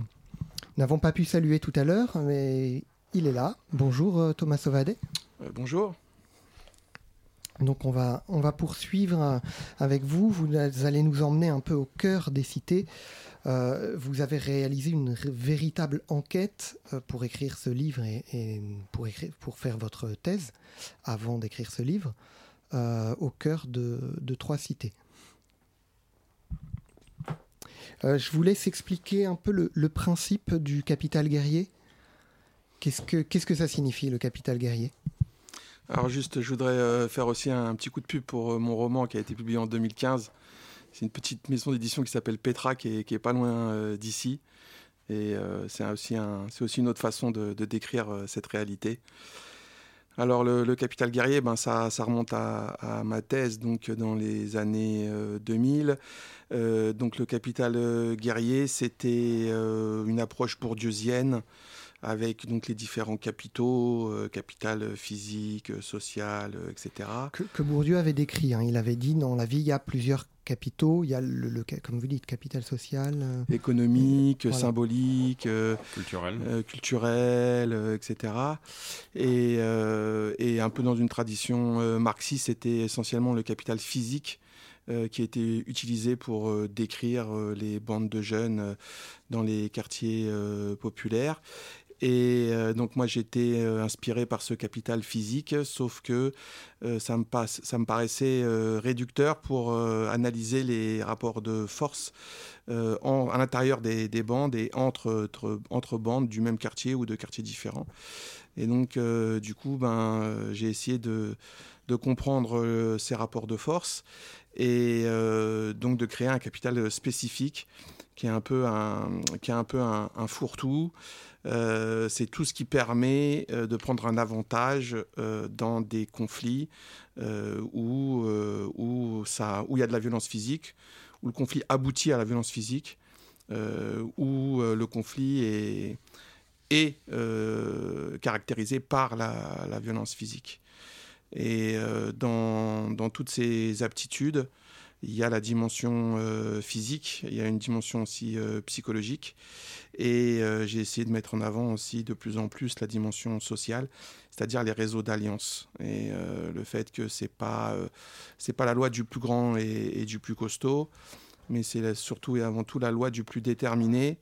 n'avons pas pu saluer tout à l'heure, mais il est là. Bonjour Thomas Sauvade. bonjour. Donc on va, on va poursuivre avec vous. Vous allez nous emmener un peu au cœur des cités. Vous avez réalisé une véritable enquête pour écrire ce livre et, pour, faire votre thèse avant d'écrire ce livre au cœur de trois cités. Euh, je vous laisse expliquer un peu le, principe du capital guerrier. Qu'est-ce que, ça signifie, le capital guerrier? Alors juste, je voudrais euh, faire aussi un, petit coup de pub pour euh, mon roman qui a été publié en 2015. C'est une petite maison d'édition qui s'appelle Petra, qui est, pas loin d'ici. Et c'est, aussi un, c'est aussi une autre façon de, décrire cette réalité. Alors le, capital guerrier, ben ça, remonte à, ma thèse donc dans les années 2000. Euh, donc le capital euh, guerrier, c'était euh, une approche bourdieusienne avec donc les différents capitaux, capital physique, social, etc. Que, Bourdieu avait décrit. Hein. Il avait dit dans la vie, il y a plusieurs capitaux. Il y a le, comme vous dites, capital social, économique, symbolique, culturel, culturel, etc. Et, et, un peu dans une tradition marxiste, c'était essentiellement le capital physique euh, qui a été utilisé pour euh, décrire euh, les bandes de jeunes dans les quartiers populaires. Et donc moi j'étais inspiré par ce capital physique, sauf que ça, me passe, ça me paraissait réducteur pour analyser les rapports de force à l'intérieur des, des, bandes et entre, bandes du même quartier ou de quartiers différents. Et donc du coup ben, j'ai essayé de, comprendre ces rapports de force et euh, donc de créer un capital spécifique qui est un peu un, fourre-tout. Euh, c'est tout ce qui permet euh, de prendre un avantage dans des conflits où, il y a de la violence physique, où le conflit aboutit à la violence physique, où le conflit est, caractérisé par la, violence physique. Et euh, dans, toutes ces aptitudes, il y a la dimension euh, physique, il y a une dimension aussi euh, psychologique. Et j'ai essayé de mettre en avant aussi de plus en plus la dimension sociale, c'est-à-dire les réseaux d'alliance. Et le fait que ce n'est pas, c'est pas la loi du plus grand et, du plus costaud, mais c'est surtout et avant tout la loi du plus déterminé.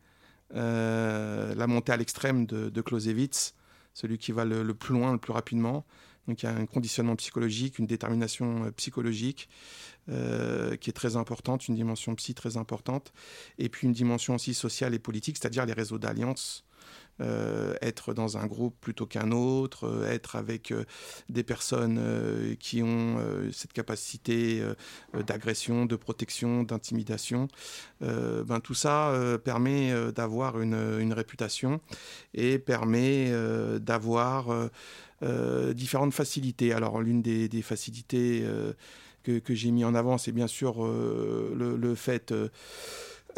la montée à l'extrême de, de Clausewitz, celui qui va le plus loin, le plus rapidement. Donc il y a un conditionnement psychologique, une détermination euh, psychologique euh, qui est très importante, une dimension psy très importante, et puis une dimension aussi sociale et politique, c'est-à-dire les réseaux d'alliance. Euh, être dans un groupe plutôt qu'un autre, être avec des personnes qui ont cette capacité d'agression, de protection, d'intimidation. ben, tout ça permet d'avoir une, une, réputation et permet d'avoir euh, différentes facilités. Alors l'une des, facilités euh, que, j'ai mis en avant, c'est bien sûr euh, le, fait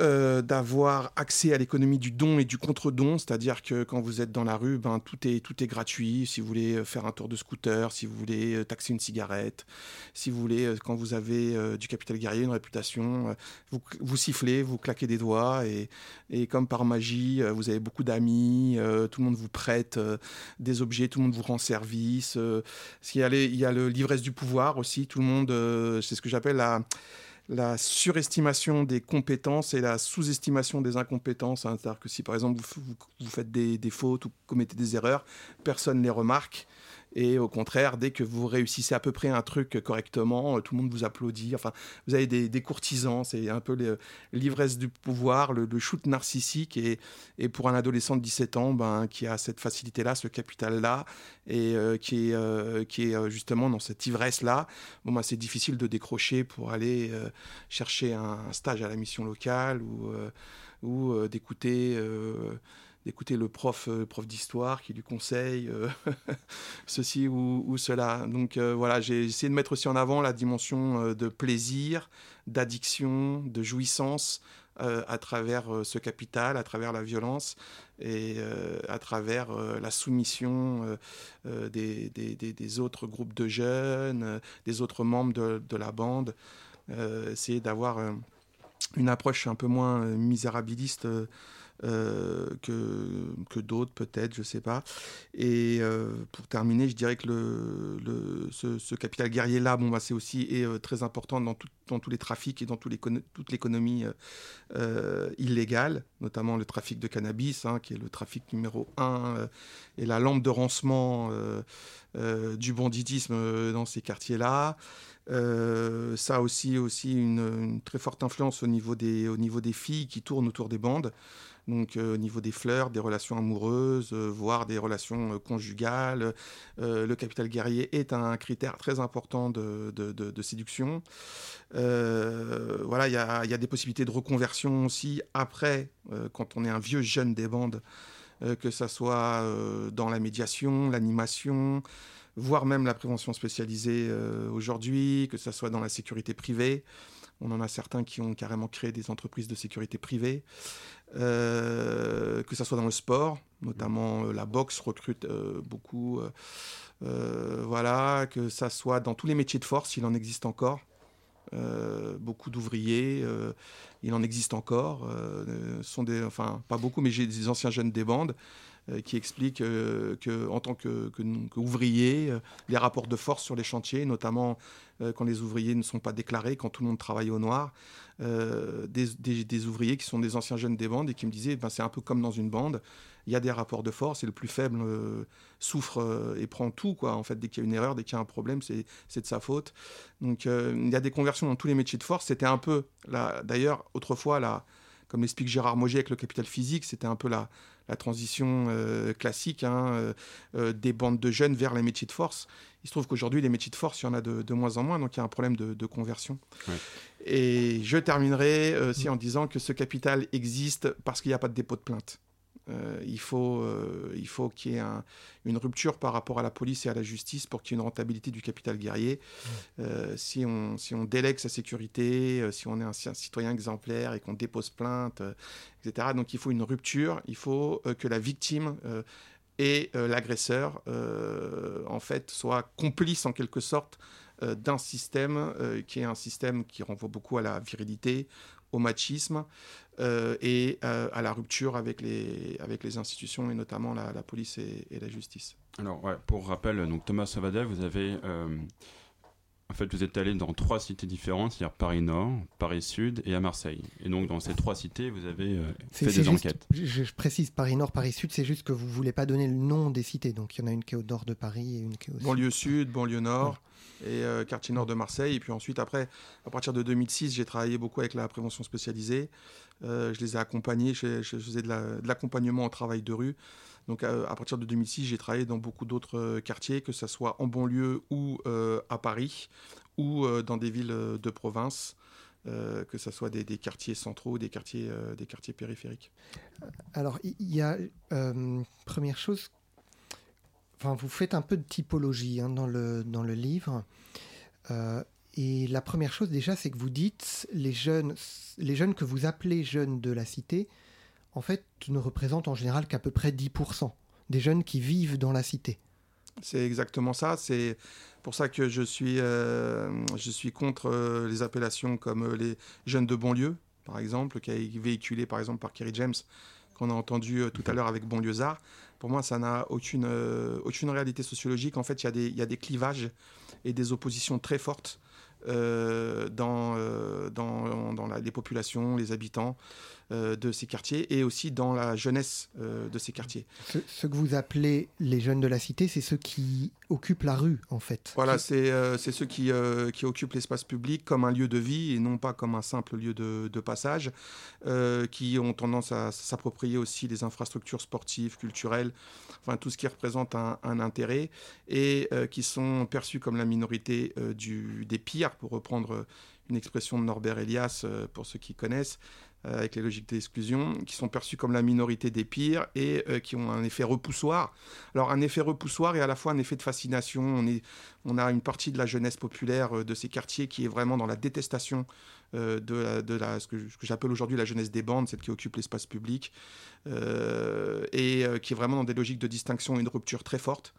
euh, d'avoir accès à l'économie du don et du contre-don, c'est-à-dire que quand vous êtes dans la rue, ben, tout, est, tout est gratuit. Si vous voulez euh, faire un tour de scooter, si vous voulez euh, taxer une cigarette, si vous voulez, quand vous avez du capital guerrier, une réputation, vous, vous sifflez, vous claquez des doigts et, et comme par magie, vous avez beaucoup d'amis, tout le monde vous prête des objets, tout le monde vous rend service. il, y a le l'ivresse du pouvoir aussi, tout le monde, c'est ce que j'appelle la la surestimation des compétences et la sous-estimation des incompétences. Hein. C'est-à-dire que si par exemple vous, faites des, des, fautes ou commettez des erreurs, personne ne les remarque. Et au contraire, dès que vous réussissez à peu près un truc correctement, euh, tout le monde vous applaudit. Enfin, vous avez des, courtisans, c'est un peu l'ivresse du pouvoir, le, shoot narcissique. Et, pour un adolescent de 17 ans, ben, qui a cette facilité-là, ce capital-là, et euh, qui est, euh, justement dans cette ivresse-là, bon, ben, c'est difficile de décrocher pour aller chercher un, stage à la mission locale ou d'écouter d'écouter le prof, euh, prof d'histoire qui lui conseille euh, ceci ou, cela. Donc euh, voilà, j'ai essayé de mettre aussi en avant la dimension de plaisir, d'addiction, de jouissance à travers ce capital, à travers la violence et à travers la soumission des, des, autres groupes de jeunes, des autres membres de, de la bande. essayer d'avoir une approche un peu moins misérabiliste euh, que, que d'autres peut-être, je ne sais pas. Et euh, pour terminer, je dirais que le, le ce, capital guerrier-là, bon, bah, c'est aussi est, euh, très important dans, dans, tous les trafics et dans les, toute l'économie illégale, notamment le trafic de cannabis, hein, qui est le trafic numéro un, et la lampe de rancement du banditisme dans ces quartiers-là. ça a aussi, aussi une, une, très forte influence au niveau, des, au niveau des filles qui tournent autour des bandes donc euh, au niveau des fleurs, des relations amoureuses, euh, voire des relations euh, conjugales. le capital guerrier est un critère très important de, séduction. voilà, il y a, des possibilités de reconversion aussi après, quand on est un vieux jeune des bandes, que ce soit dans la médiation, l'animation, voire même la prévention spécialisée aujourd'hui, que ce soit dans la sécurité privée. On en a certains qui ont carrément créé des entreprises de sécurité privée. Euh, que ce soit dans le sport, notamment euh, la boxe recrute euh, beaucoup. voilà, que ça soit dans tous les métiers de force, il en existe encore. beaucoup d'ouvriers, il en existe encore. sont des, enfin, pas beaucoup, mais j'ai des anciens jeunes des bandes qui expliquent que, en tant qu'ouvriers, les rapports de force sur les chantiers, notamment quand les ouvriers ne sont pas déclarés, quand tout le monde travaille au noir, euh, des, ouvriers qui sont des anciens jeunes des bandes et qui me disaient ben, c'est un peu comme dans une bande, il y a des rapports de force et le plus faible euh, souffre euh, et prend tout. Quoi. En fait, dès qu'il y a une erreur, dès qu'il y a un problème, c'est de sa faute. Donc il y a des conversions dans tous les métiers de force. C'était un peu, d'ailleurs, autrefois, la, comme l'explique Gérard Moget avec le capital physique, c'était un peu la, la transition classique hein, des bandes de jeunes vers les métiers de force. Il se trouve qu'aujourd'hui, les métiers de force, il y en a de, moins en moins, donc il y a un problème de, conversion. Et je terminerai euh, aussi en disant que ce capital existe parce qu'il n'y a pas de dépôt de plainte. Euh, il faut euh, il faut qu'il y ait une rupture par rapport à la police et à la justice pour qu'il y ait une rentabilité du capital guerrier. si, on, si on délègue sa sécurité, si on est un, citoyen exemplaire et qu'on dépose plainte, etc. Donc il faut une rupture, il faut que la victime et l'agresseur en fait soit complice en quelque sorte euh, d'un système euh, qui est un système qui renvoie beaucoup à la virilité, au machisme euh, et à la rupture avec les, avec les institutions et notamment la, police et, la justice. Alors, pour rappel, donc Thomas Savada, vous avez en fait, vous êtes allé dans trois cités différentes, c'est-à-dire Paris Nord, Paris Sud et à Marseille. Et donc, dans ces trois cités, vous avez euh, fait des enquêtes. Je, précise Paris Nord, Paris Sud, c'est juste que vous voulez pas donner le nom des cités. Donc, il y en a une qui est au nord de Paris et une qui est au banlieue sud, banlieue nord. Et euh, quartier nord de Marseille. Et puis ensuite, après, à partir de 2006, j'ai travaillé beaucoup avec la prévention spécialisée. Euh, je les ai accompagnés, je, faisais de l'accompagnement au travail de rue. Donc à, partir de 2006, j'ai travaillé dans beaucoup d'autres euh, quartiers, que ce soit en banlieue ou euh, à Paris, ou euh, dans des villes de province. que ce soit des, quartiers centraux des quartiers, des quartiers périphériques. Alors, il y, a, première chose, enfin, vous faites un peu de typologie hein, dans, le, dans le livre. et la première chose, déjà, c'est que vous dites les jeunes, les jeunes que vous appelez jeunes de la cité, en fait, ne représente en général qu'à peu près 10% des jeunes qui vivent dans la cité. C'est exactement ça. C'est pour ça que je suis, euh, je suis contre euh, les appellations comme euh, les jeunes de banlieue, par exemple, qui été véhiculé par exemple par Kerry James, qu'on a entendu tout à l'heure avec Banlieusard. Pour moi, ça n'a aucune, aucune réalité sociologique. En fait, il y, y, a des clivages et des oppositions très fortes dans, dans, dans les populations, les habitants. Euh, de ces quartiers et aussi dans la jeunesse euh, de ces quartiers. Ce, que vous appelez les jeunes de la cité, c'est ceux qui occupent la rue, en fait. Voilà, c'est euh, ceux qui, qui occupent l'espace public comme un lieu de vie et non pas comme un simple lieu de, de passage, qui ont tendance à s'approprier aussi les infrastructures sportives, culturelles, enfin tout ce qui représente un, un intérêt, et qui sont perçus comme la minorité du, des pires, pour reprendre une expression de Norbert Elias, pour ceux qui connaissent, avec les logiques d'exclusion, qui sont perçus comme la minorité des pires et euh, qui ont un effet repoussoir. Alors un effet repoussoir et à la fois un effet de fascination. On, est, on a une partie de la jeunesse populaire euh, de ces quartiers qui est vraiment dans la détestation de, de ce que, j'appelle aujourd'hui la jeunesse des bandes, celle qui occupe l'espace public, et qui est vraiment dans des logiques de distinction et de rupture très fortes.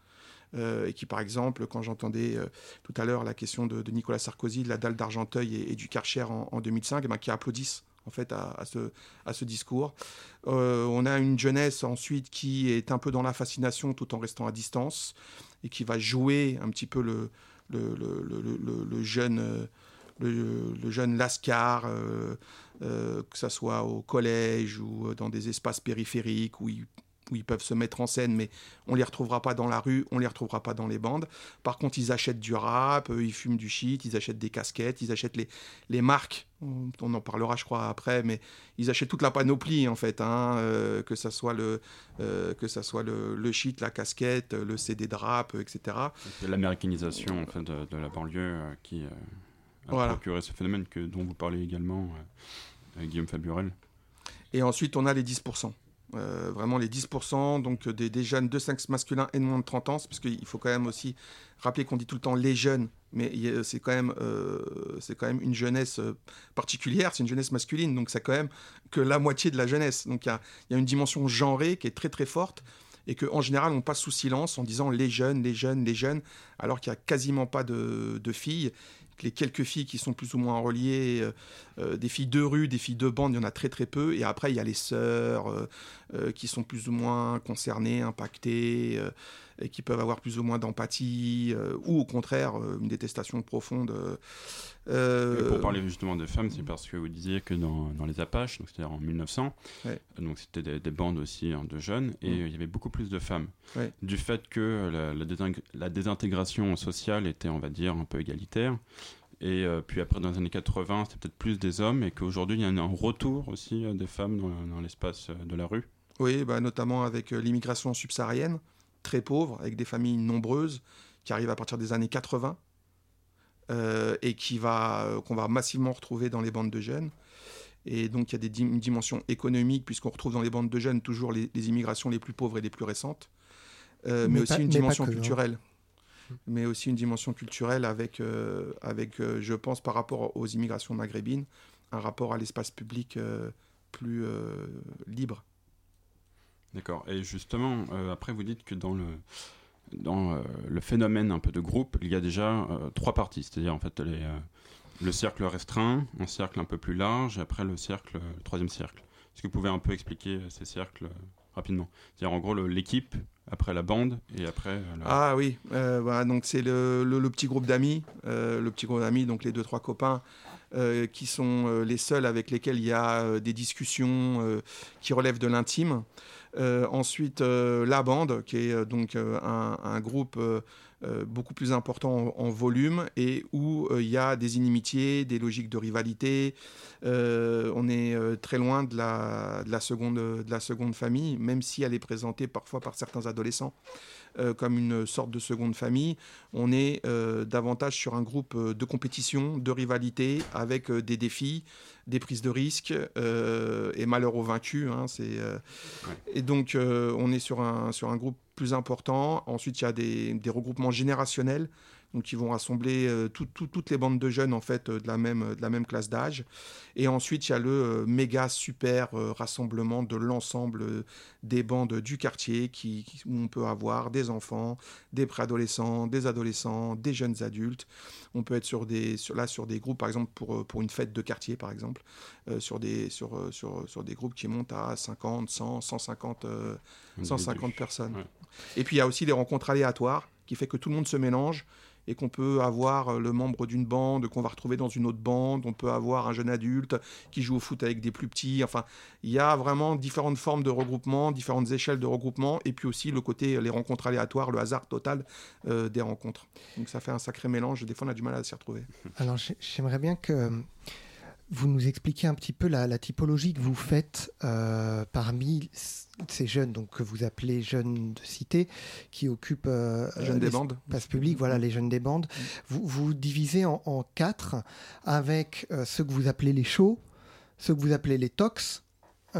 et qui, par exemple, quand j'entendais tout à l'heure la question de, Nicolas Sarkozy, de la dalle d'Argenteuil et, du Karcher en, 2005, eh ben, qui applaudissent en fait à, ce, discours. on a une jeunesse ensuite qui est un peu dans la fascination tout en restant à distance et qui va jouer un petit peu le, jeune Lascar, euh, euh, que ce soit au collège ou dans des espaces périphériques où ils, où ils peuvent se mettre en scène, mais on les retrouvera pas dans la rue, on les retrouvera pas dans les bandes. Par contre, ils achètent du rap, euh, ils fument du shit, ils achètent des casquettes, ils achètent les, les marques. On en parlera, je crois, après, mais ils achètent toute la panoplie en fait, hein, que ça soit le que ça soit le, le, shit, la casquette, le CD de rap, etc. L'américanisation en fait, de, de, la banlieue qui voilà. procurer ce phénomène que, dont vous parlez également, euh, Guillaume Faburel. Et ensuite, on a les 10%. Euh, vraiment les 10%, donc des, des, jeunes de sexe masculin et de moins de 30 ans, parce qu'il faut quand même aussi rappeler qu'on dit tout le temps les jeunes, mais c'est quand, même, euh, c'est quand même une jeunesse particulière, c'est une jeunesse masculine, donc c'est quand même que la moitié de la jeunesse. Donc il y a, y a, une dimension genrée qui est très très forte, et qu'en général on passe sous silence en disant les jeunes, les jeunes, les jeunes, alors qu'il n'y a quasiment pas de, de filles les quelques filles qui sont plus ou moins reliées, euh, euh, des filles de rue, des filles de bande, il y en a très très peu. Et après, il y a les sœurs euh, qui sont plus ou moins concernées, impactées, et qui peuvent avoir plus ou moins d'empathie, ou au contraire, une détestation profonde. pour parler justement de femmes, c'est parce que vous disiez que dans, les Apaches, c'est-à-dire en 1900, donc c'était des, bandes aussi hein, de jeunes, et mm. il y avait beaucoup plus de femmes. Du fait que la, la désintégration sociale était, on va dire, un peu égalitaire, et euh, puis après, dans les années 80, c'était peut-être plus des hommes, et qu'aujourd'hui, il y a un retour aussi euh, des femmes dans, l'espace euh, de la rue. Oui, bah, notamment avec l'immigration subsaharienne, très pauvre, avec des familles nombreuses, qui arrivent à partir des années 80, et qui va, qu'on va massivement retrouver dans les bandes de jeunes. Et donc, il y a des une dimension économique, puisqu'on retrouve dans les bandes de jeunes toujours les, immigrations les plus pauvres et les plus récentes, mais, aussi une dimension hein. culturelle mais aussi une dimension culturelle avec, euh, avec euh, je pense, par rapport aux immigrations maghrébines, un rapport à l'espace public euh, plus libre. D'accord. Et justement, après, vous dites que dans le, dans le phénomène un peu de groupe, il y a déjà trois parties, c'est-à-dire en fait les, le cercle restreint, un cercle un peu plus large, et après le cercle, le troisième cercle. Est-ce que vous pouvez un peu expliquer ces cercles rapidement? C'est-à-dire en gros l'équipe, après la bande et après. Euh, ah oui, euh, voilà, donc c'est le, le, petit groupe d'amis, euh, le petit groupe d'amis, donc les deux trois copains. qui sont les seuls avec lesquels il y a des discussions qui relèvent de l'intime. Ensuite, la bande, qui est donc un, groupe euh, beaucoup plus important en, volume et où euh, il y a des inimitiés, des logiques de rivalité. Euh, on est très loin de la, de, la seconde, de la seconde famille, même si elle est présentée parfois par certains adolescents. Comme une sorte de seconde famille. On est davantage sur un groupe de compétition, de rivalité, avec des défis, des prises de risques et malheur aux vaincus. Hein, Et donc, on est sur un, sur un groupe plus important. Ensuite, il y a des, des regroupements générationnels donc qui vont rassembler euh, toutes les bandes de jeunes en fait euh, de la même, de la même classe d'âge. Et ensuite, il y a le euh, méga super rassemblement de l'ensemble des bandes du quartier qui, où on peut avoir des enfants, des préadolescents, des adolescents, des jeunes adultes. On peut être sur des, sur, là sur des groupes, par exemple pour, pour une fête de quartier, par exemple, sur, des, sur, sur, sur, des groupes qui montent à 50, 100, 150, 150 personnes. Et puis il y a aussi les rencontres aléatoires qui fait que tout le monde se mélange et qu'on peut avoir euh, le membre d'une bande qu'on va retrouver dans une autre bande, on peut avoir un jeune adulte qui joue au foot avec des plus petits. Enfin, il y a vraiment différentes formes de regroupement, différentes échelles de regroupement, et puis aussi le côté euh, les rencontres aléatoires, le hasard total euh, des rencontres. Donc ça fait un sacré mélange. Des fois, on a du mal à s'y retrouver. Alors, j'aimerais bien que vous nous expliquiez un petit peu la, typologie que vous faites parmi ces jeunes, donc que vous appelez jeunes de cité, qui occupent euh, jeunes des bandes, place publique, voilà les jeunes des bandes. Mm. Vous, vous divisez en, quatre avec euh, ceux que vous appelez les chauds, ceux que vous appelez les tox. et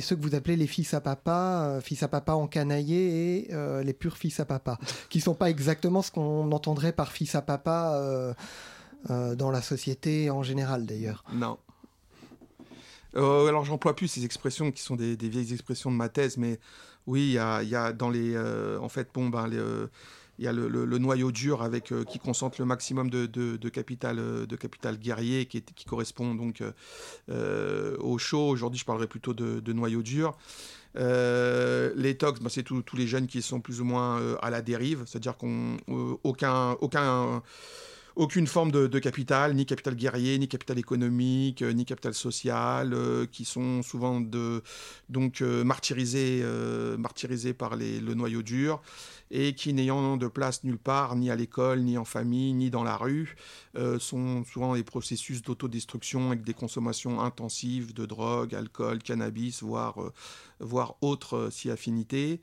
ceux que vous appelez les fils à papa, fils à papa en canaillé et les purs fils à papa, qui sont pas exactement ce qu'on entendrait par fils à papa euh, dans la société en général d'ailleurs. Non. Euh, alors j'emploie plus ces expressions qui sont des, vieilles expressions de ma thèse, mais oui, il y a, dans les... Euh, en fait, bon, ben, il y a le, noyau dur avec, qui concentre le maximum de, capital, de capital guerrier qui, correspond donc au chaud. Aujourd'hui, je parlerai plutôt de, noyau dur. les tox, bah, c'est tous les jeunes qui sont plus ou moins à la dérive, c'est-à-dire qu'aucun aucun aucune forme de, capital, ni capital guerrier, ni capital économique, euh, ni capital social, euh, qui sont souvent de, donc euh, martyrisés, martyrisés par le noyau dur et qui, n'ayant de place nulle part, ni à l'école, ni en famille, ni dans la rue, sont souvent des processus d'autodestruction avec des consommations intensives de drogue, alcool, cannabis, voire, voire autres si affinités.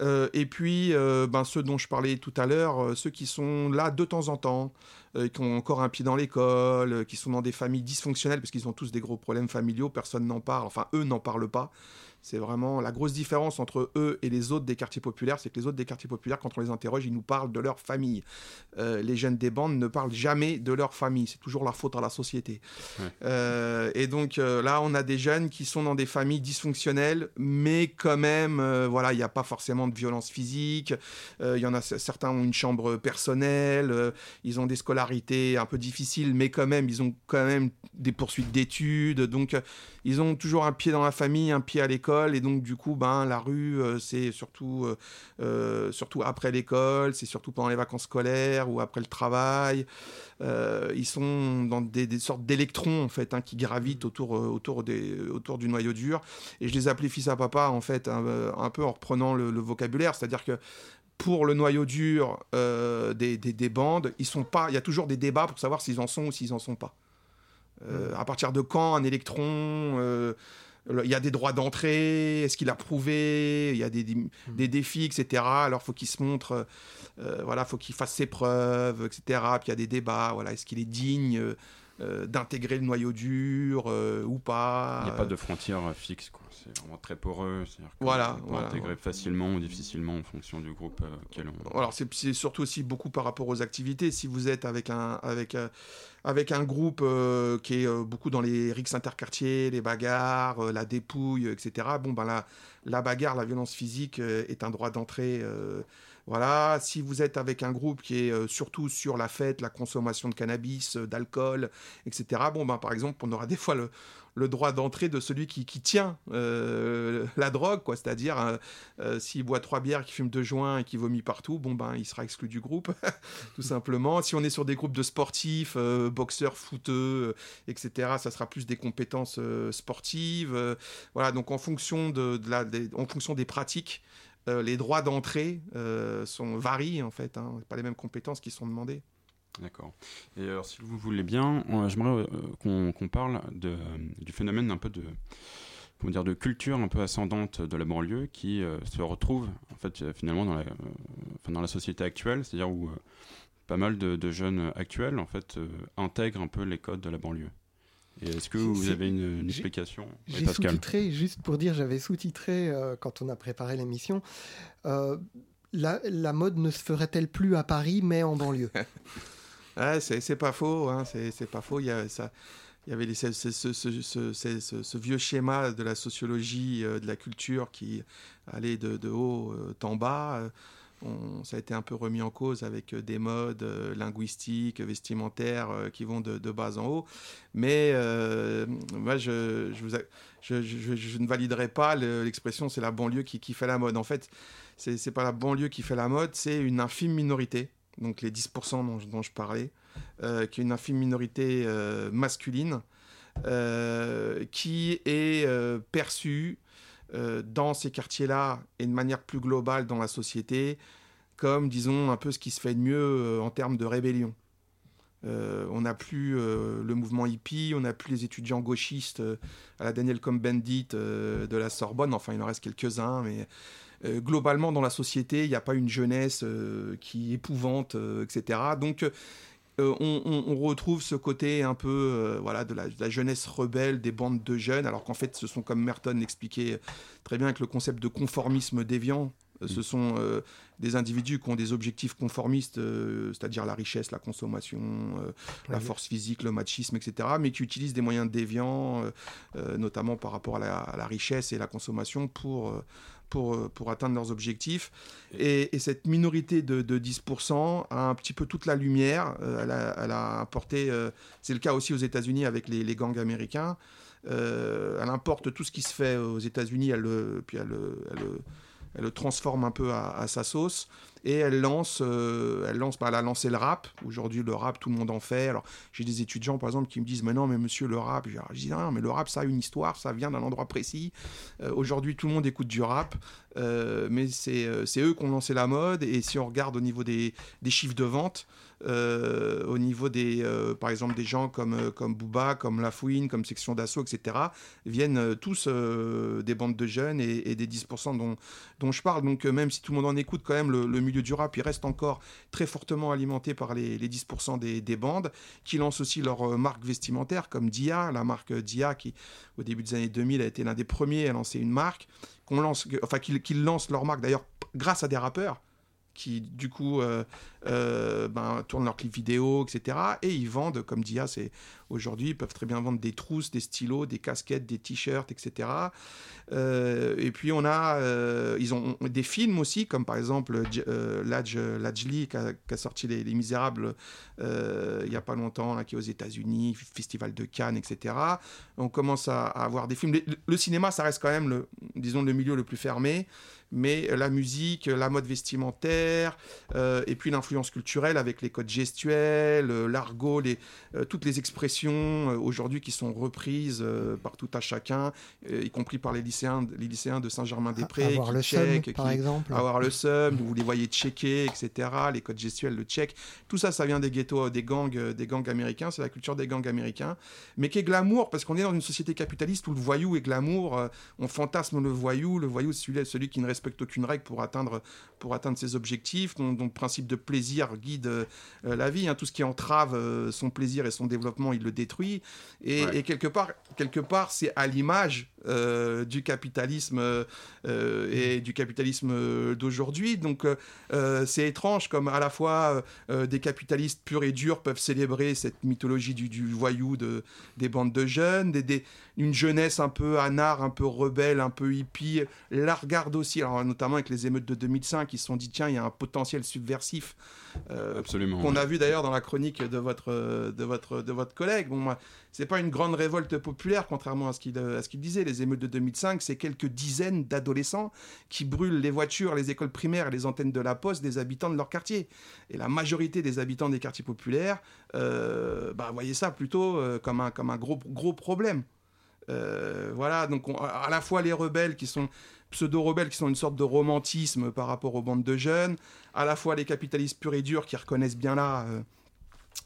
et puis, ben, ceux dont je parlais tout à l'heure, ceux qui sont là de temps en temps, euh, qui ont encore un pied dans l'école, euh, qui sont dans des familles dysfonctionnelles parce qu'ils ont tous des gros problèmes familiaux, personne n'en parle, enfin eux n'en parlent pas. C'est vraiment la grosse différence entre eux et les autres des quartiers populaires, c'est que les autres des quartiers populaires, quand on les interroge, ils nous parlent de leur famille. Euh, les jeunes des bandes ne parlent jamais de leur famille, c'est toujours leur faute à la société. Euh, et donc euh, là, on a des jeunes qui sont dans des familles dysfonctionnelles, mais quand même, voilà, il n'y a pas forcément de violence physique. Il y en a certains ont une chambre personnelle, ils ont des scolarités un peu difficiles, mais quand même, ils ont quand même des poursuites d'études. Donc ils ont toujours un pied dans la famille, un pied à l'école, et donc du coup, ben, la rue, euh, c'est surtout, euh, euh, surtout après l'école, c'est surtout pendant les vacances scolaires ou après le travail. ils sont dans des, sortes d'électrons en fait, hein, qui gravitent autour, autour, des, autour du noyau dur. Et je les appelais fils à papa en fait, un, peu en reprenant le, vocabulaire, c'est-à-dire que pour le noyau dur des, des, des, bandes, ils sont pas. Il y a toujours des débats pour savoir s'ils en sont ou s'ils en sont pas. Euh, à partir de quand un électron euh, il y a des droits d'entrée, est-ce qu'il a prouvé, il y a des, hmm. défis, etc. Alors faut qu'il se montre, euh, voilà, faut qu'il fasse ses preuves, etc. Puis il y a des débats, voilà, est-ce qu'il est digne d'intégrer le noyau dur ou pas Il n'y a pas de frontière fixe, quoi c'est vraiment très poreux. C'est-à-dire voilà, peut intégrer facilement ou difficilement en fonction du groupe euh, on. Alors c'est surtout aussi beaucoup par rapport aux activités. Si vous êtes avec un avec euh, avec un groupe euh, qui est beaucoup dans les rixes interquartiers, les bagarres, la dépouille, etc. Bon ben la la bagarre, la violence physique est un droit d'entrée. Voilà, si vous êtes avec un groupe qui est surtout sur la fête, la consommation de cannabis, d'alcool, etc. Bon, ben, par exemple, on aura des fois le, droit d'entrée de celui qui, tient euh, la drogue, quoi. C'est-à-dire, euh, euh, s'il boit trois bières, qui fume deux joints et qui vomit partout, bon ben, il sera exclu du groupe, tout simplement. Si on est sur des groupes de sportifs, boxeurs, footeux, etc., ça sera plus des compétences sportives. voilà, donc en fonction des pratiques, les droits d'entrée sont varient en fait. Hein, pas les mêmes compétences qui sont demandées. D'accord. Et alors, si vous voulez bien, j'aimerais euh, qu'on parle du phénomène un peu de, comment dire, de culture un peu ascendante de la banlieue qui euh, se retrouve en fait euh, finalement dans la, dans la société actuelle, c'est-à-dire où pas mal de, jeunes actuels en fait intègrent un peu les codes de la banlieue. Est-ce que vous avez une, explication J'ai sous-titré, juste pour dire, j'avais sous-titré quand on a préparé l'émission. La, la, mode ne se ferait-elle plus à Paris, mais en banlieue? C'est pas faux, hein, c'est pas faux. Il y, a, ça, il y avait ce, ce, vieux schéma de la sociologie, euh, de la culture qui allait de, haut euh, en bas. Ça a été un peu remis en cause avec euh, des modes linguistiques, vestimentaires qui vont de, bas en haut. Mais moi, je, ne validerai pas l'expression c'est la banlieue qui, fait la mode. En fait, c'est pas la banlieue qui fait la mode, c'est une infime minorité donc les 10% dont, je parlais, euh, qui est une infime minorité euh, masculine, euh, qui est perçue dans ces quartiers-là et de manière plus globale dans la société comme, disons, un peu ce qui se fait de mieux en termes de rébellion. on n'a plus le mouvement hippie, on n'a plus les étudiants gauchistes à la Daniel Cohn-Bendit de la Sorbonne, enfin il en reste quelques-uns, mais euh, globalement dans la société, il n'y a pas une jeunesse euh, qui épouvante, euh, etc. Donc on, retrouve ce côté un peu voilà, de la, jeunesse rebelle des bandes de jeunes, alors qu'en fait ce sont comme Merton l'expliquait très bien avec le concept de conformisme déviant. Ce sont des individus qui ont des objectifs conformistes, c'est-à-dire la richesse, la consommation, la force physique, le machisme, etc., mais qui utilisent des moyens déviants, notamment par rapport à la, richesse et la consommation pour pour, pour atteindre leurs objectifs. Et, cette minorité de, de, 10% a un petit peu toute la lumière. elle, a, elle, a, apporté, c'est le cas aussi aux États-Unis avec les, les gangs américains. Euh, elle importe tout ce qui se fait aux États-Unis, elle, puis elle, elle, le transforme un peu à, sa sauce et elle lance, euh, elle lance, bah, elle a lancé le rap. Aujourd'hui, le rap, tout le monde en fait. Alors, j'ai des étudiants, par exemple, qui me disent, mais non, mais monsieur, le rap. Je dis, non, mais le rap, ça a une histoire, ça vient d'un endroit précis. Euh, aujourd'hui, tout le monde écoute du rap, mais c'est eux qui ont lancé la mode. Et si on regarde au niveau des chiffres de vente, euh, au niveau des, euh, par exemple, des gens comme, euh, comme Booba, comme Lafouine, comme Section d'Assaut, etc., viennent tous des bandes de jeunes et, des 10% dont, dont je parle. Donc, même si tout le monde en écoute, quand même, le, milieu du rap, il reste encore très fortement alimenté par les, les 10% des, des, bandes qui lancent aussi leurs marques vestimentaires, comme Dia, la marque Dia, qui, au début des années 2000, a été l'un des premiers à lancer une marque. Qu'on lance, enfin, qu'ils lancent leur marque d'ailleurs grâce à des rappeurs qui du coup euh, euh, ben, tournent leurs clips vidéo, etc. Et ils vendent, comme Dia, c'est aujourd'hui, ils peuvent très bien vendre des trousses, des stylos, des casquettes, des t-shirts, etc. Euh, et puis on a, ils ont des films aussi, comme par exemple Ladj, Lajli qui, a, sorti Les, Misérables il n'y a pas longtemps, qui est aux États-Unis, Festival de Cannes, etc. On commence à, avoir des films. Le, le, cinéma, ça reste quand même, le, disons, le milieu le plus fermé mais la musique, la mode vestimentaire, euh, et puis l'influence culturelle avec les codes gestuels, euh, l'argot, les, euh, toutes les expressions aujourd'hui qui sont reprises par tout à chacun, y compris par les lycéens, les lycéens de Saint-Germain-des-Prés. Avoir le seum, par exemple. Avoir le seum, vous les voyez checker, etc. Les codes gestuels, le check. Tout ça, ça vient des ghettos, des gangs, des gangs américains. C'est la culture des gangs américains, mais qui est glamour parce qu'on est dans une société capitaliste où le voyou est glamour. on fantasme le voyou. Le voyou, c'est celui, celui qui ne reste respecte aucune règle pour atteindre, pour atteindre ses objectifs, dont, le principe de plaisir guide euh, la vie. Hein. Tout ce qui entrave euh, son plaisir et son développement, il le détruit. Et, quelque part, quelque part c'est à l'image euh, du capitalisme et du capitalisme d'aujourd'hui. Donc c'est étrange comme à la fois des capitalistes purs et durs peuvent célébrer cette mythologie du, voyou de, des bandes de jeunes, des, une jeunesse un peu anard, un peu rebelle, un peu hippie, la regarde aussi. Alors notamment avec les émeutes de 2005, ils se sont dit tiens, il y a un potentiel subversif. Euh, Absolument. Qu'on a vu d'ailleurs dans la chronique de votre, de votre, de votre collègue. Bon, moi, c'est pas une grande révolte populaire, contrairement à ce qu'il qu'il disait. Les émeutes de 2005, c'est quelques dizaines d'adolescents qui brûlent les voitures, les écoles primaires les antennes de la poste des habitants de leur quartier. Et la majorité des habitants des quartiers populaires, euh, bah, voyez ça plutôt euh, comme un, gros problème. Euh, voilà, donc à la fois les rebelles qui sont pseudo-rebelles qui sont une sorte de romantisme par rapport aux bandes de jeunes, à la fois les capitalistes purs et durs qui reconnaissent bien là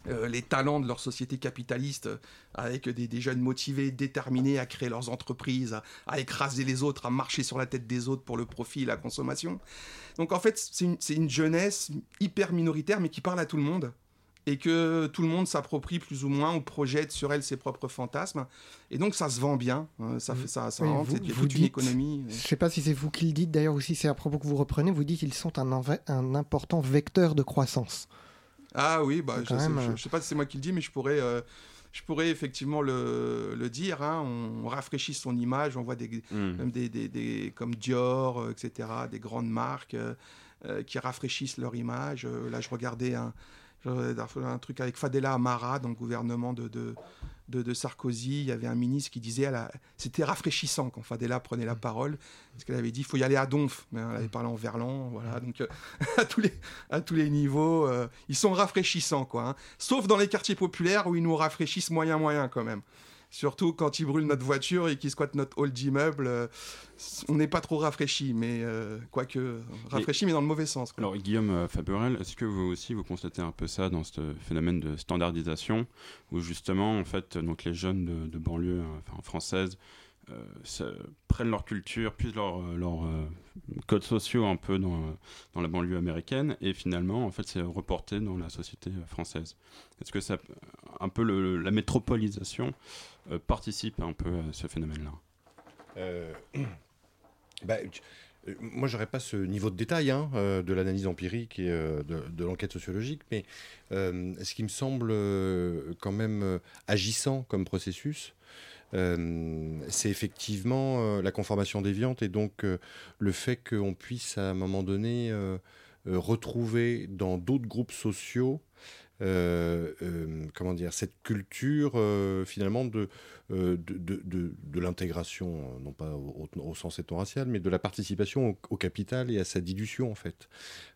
euh, euh, les talents de leur société capitaliste, avec des, jeunes motivés, déterminés à créer leurs entreprises, à, écraser les autres, à marcher sur la tête des autres pour le profit et la consommation. Donc en fait, c'est une, une, jeunesse hyper minoritaire, mais qui parle à tout le monde et que tout le monde s'approprie plus ou moins ou projette sur elle ses propres fantasmes. Et donc ça se vend bien, hein, ça fait ça, ça rentre, il y a toute une économie. Je ne sais pas si c'est vous qui le dites d'ailleurs ou si c'est à propos que vous reprenez, vous dites qu'ils sont un, un important vecteur de croissance. Ah oui, bah, je ne euh, sais, pas si c'est moi qui le dis, mais je pourrais, euh, je pourrais effectivement le, le dire. Hein. on, rafraîchit son image, on voit des, hmm. même des, des, des, comme Dior, euh, etc., des grandes marques qui rafraîchissent leur image. là, je regardais un un truc avec Fadela Amara dans le gouvernement de, de, de, Sarkozy. Il y avait un ministre qui disait, c'était rafraîchissant quand Fadela prenait la parole, parce qu'elle avait dit, il faut y aller à Donf. Mais elle avait parlé en verlan, voilà. Donc euh, à, tous les, à tous les niveaux, euh, ils sont rafraîchissants, quoi. Hein. Sauf dans les quartiers populaires où ils nous rafraîchissent moyen moyen quand même. Surtout quand ils brûlent notre voiture et qu'ils squattent notre hall d'immeuble, euh, on n'est pas trop rafraîchi, mais euh, quoique rafraîchi, mais dans le mauvais sens. Alors Guillaume euh, Faburel, est-ce que vous aussi vous constatez un peu ça dans ce phénomène de standardisation, où justement en fait donc les jeunes de, banlieue enfin, française prennent leur culture, puisent leurs leur, codes sociaux un peu dans, dans, la banlieue américaine, et finalement, en fait, c'est reporté dans la société française. Est-ce que ça, un peu la métropolisation euh, participe un peu à ce phénomène-là? Euh, bah, euh, moi, j'aurais pas ce niveau de détail hein, euh, de l'analyse empirique et euh, de, l'enquête sociologique, mais euh, ce qui me semble euh, quand même euh, agissant comme processus, euh, c'est effectivement euh, la conformation déviante et donc euh, le fait qu'on puisse à un moment donné euh, euh, retrouver dans d'autres groupes sociaux euh, euh, comment dire, cette culture euh, finalement de, euh, de, de, de- l'intégration, euh, non pas au, sens ethno-racial, mais de la participation au, capital et à sa dilution en fait.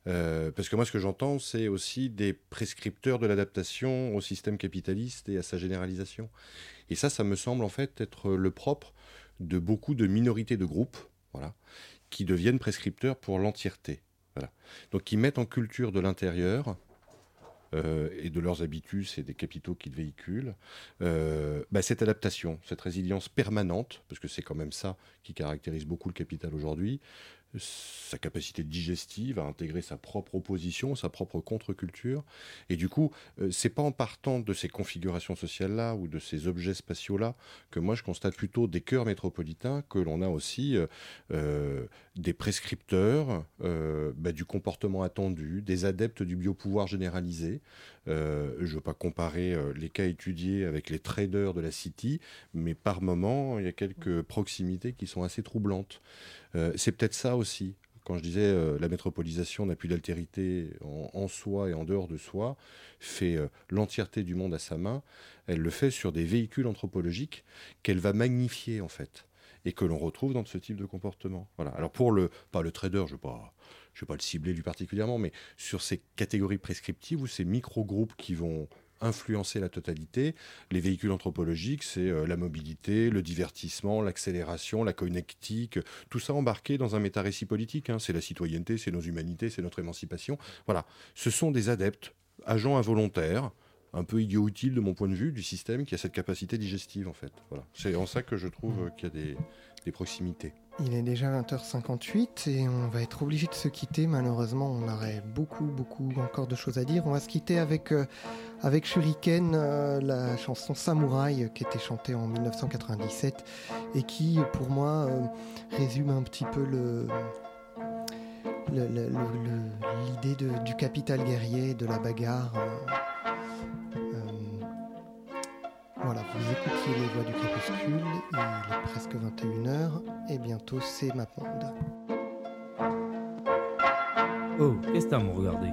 Euh, parce que moi ce que j'entends, c'est aussi des prescripteurs de l'adaptation au système capitaliste et à sa généralisation. Et ça, ça me semble en fait être le propre de beaucoup de minorités de groupes, voilà, qui deviennent prescripteurs pour l'entièreté. Voilà. Donc qui mettent en culture de l'intérieur euh, et de leurs habitus et des capitaux qu'ils véhiculent, euh, bah, cette adaptation, cette résilience permanente, parce que c'est quand même ça qui caractérise beaucoup le capital aujourd'hui, sa capacité digestive à intégrer sa propre opposition, sa propre contre-culture. Et du coup, euh, c'est pas en partant de ces configurations sociales-là ou de ces objets spatiaux-là que moi je constate plutôt des cœurs métropolitains que l'on a aussi euh, euh, des prescripteurs bah, du comportement attendu, des adeptes du biopouvoir généralisé. Je ne veux pas comparer les cas étudiés avec les traders de la City, mais par moment, il y a quelques proximités qui sont assez troublantes. Euh, c'est peut-être ça aussi. Quand je disais euh, la métropolisation n'a plus d'altérité en, soi et en dehors de soi, fait euh, l'entièreté du monde à sa main, elle le fait sur des véhicules anthropologiques qu'elle va magnifier en fait et que l'on retrouve dans ce type de comportement. Alors pour le, pas le trader, je ne vais pas, le cibler lui particulièrement, mais sur ces catégories prescriptives ou ces micro-groupes qui vont influencer la totalité. Les véhicules anthropologiques, c'est euh, la mobilité, le divertissement, l'accélération, la connectique, tout ça embarqué dans un méta-récit politique. hein. C'est la citoyenneté, c'est nos humanités, c'est notre émancipation. Voilà. Ce sont des adeptes, agents involontaires, un peu idiots utiles de mon point de vue, du système qui a cette capacité digestive en fait. Voilà. C'est en ça que je trouve euh, qu'il y a des, des proximités. Il est déjà 20h58 et on va être obligé de se quitter. Malheureusement, on aurait beaucoup, beaucoup encore de choses à dire. On va se quitter avec, euh, Shuriken, euh, la chanson Samouraï euh, qui était chantée en 1997 et qui, pour moi, résume un petit peu L'idée du capital guerrier, de la bagarre. Voilà, vous écoutiez les voix du crépuscule, il est presque 21h et bientôt c'est ma monde. Oh, qu'est-ce que t'as à me regarder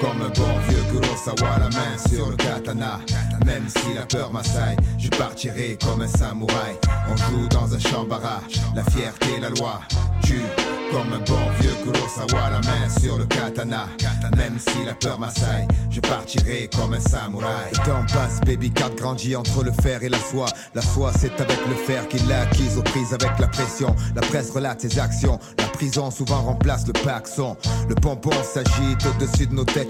comme un bon vieux Kurosawa, la main sur le katana. Même si la peur m'assaille, je partirai comme un samouraï. On joue dans un champ barrage, la fierté, la loi tue comme un bon vieux Kurosawa, la main sur le katana. Même si la peur m'assaille, je partirai comme un samouraï. Le temps passe, baby card grandit entre le fer et la soie. La foi, c'est avec le fer qu'il l'a acquise aux prises avec la pression. La presse relate ses actions. La prison souvent remplace le paxon. Le pompon s'agite au-dessus de nos têtes.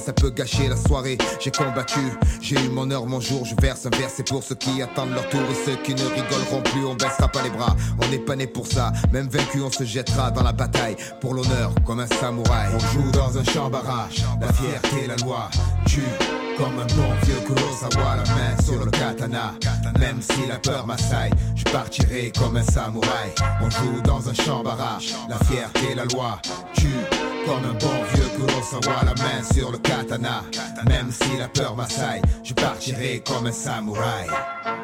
ça peut gâcher la soirée. J'ai combattu, j'ai eu mon heure, mon jour. Je verse un verre, c'est pour ceux qui attendent leur tour et ceux qui ne rigoleront plus. On baissera pas les bras, on n'est pas né pour ça. Même vaincu, on se jettera dans la bataille pour l'honneur comme un samouraï. On joue dans un champ barrage, la fierté, la loi. Tue comme un bon vieux Kurosawa, la main sur le katana. Même si la peur m'assaille, je partirai comme un samouraï. On joue dans un champ barrage, la fierté, la loi. Tue comme un bon vieux Kurosawa, la main sur le katana. Même si la peur m'assaille, je partirai comme un samouraï.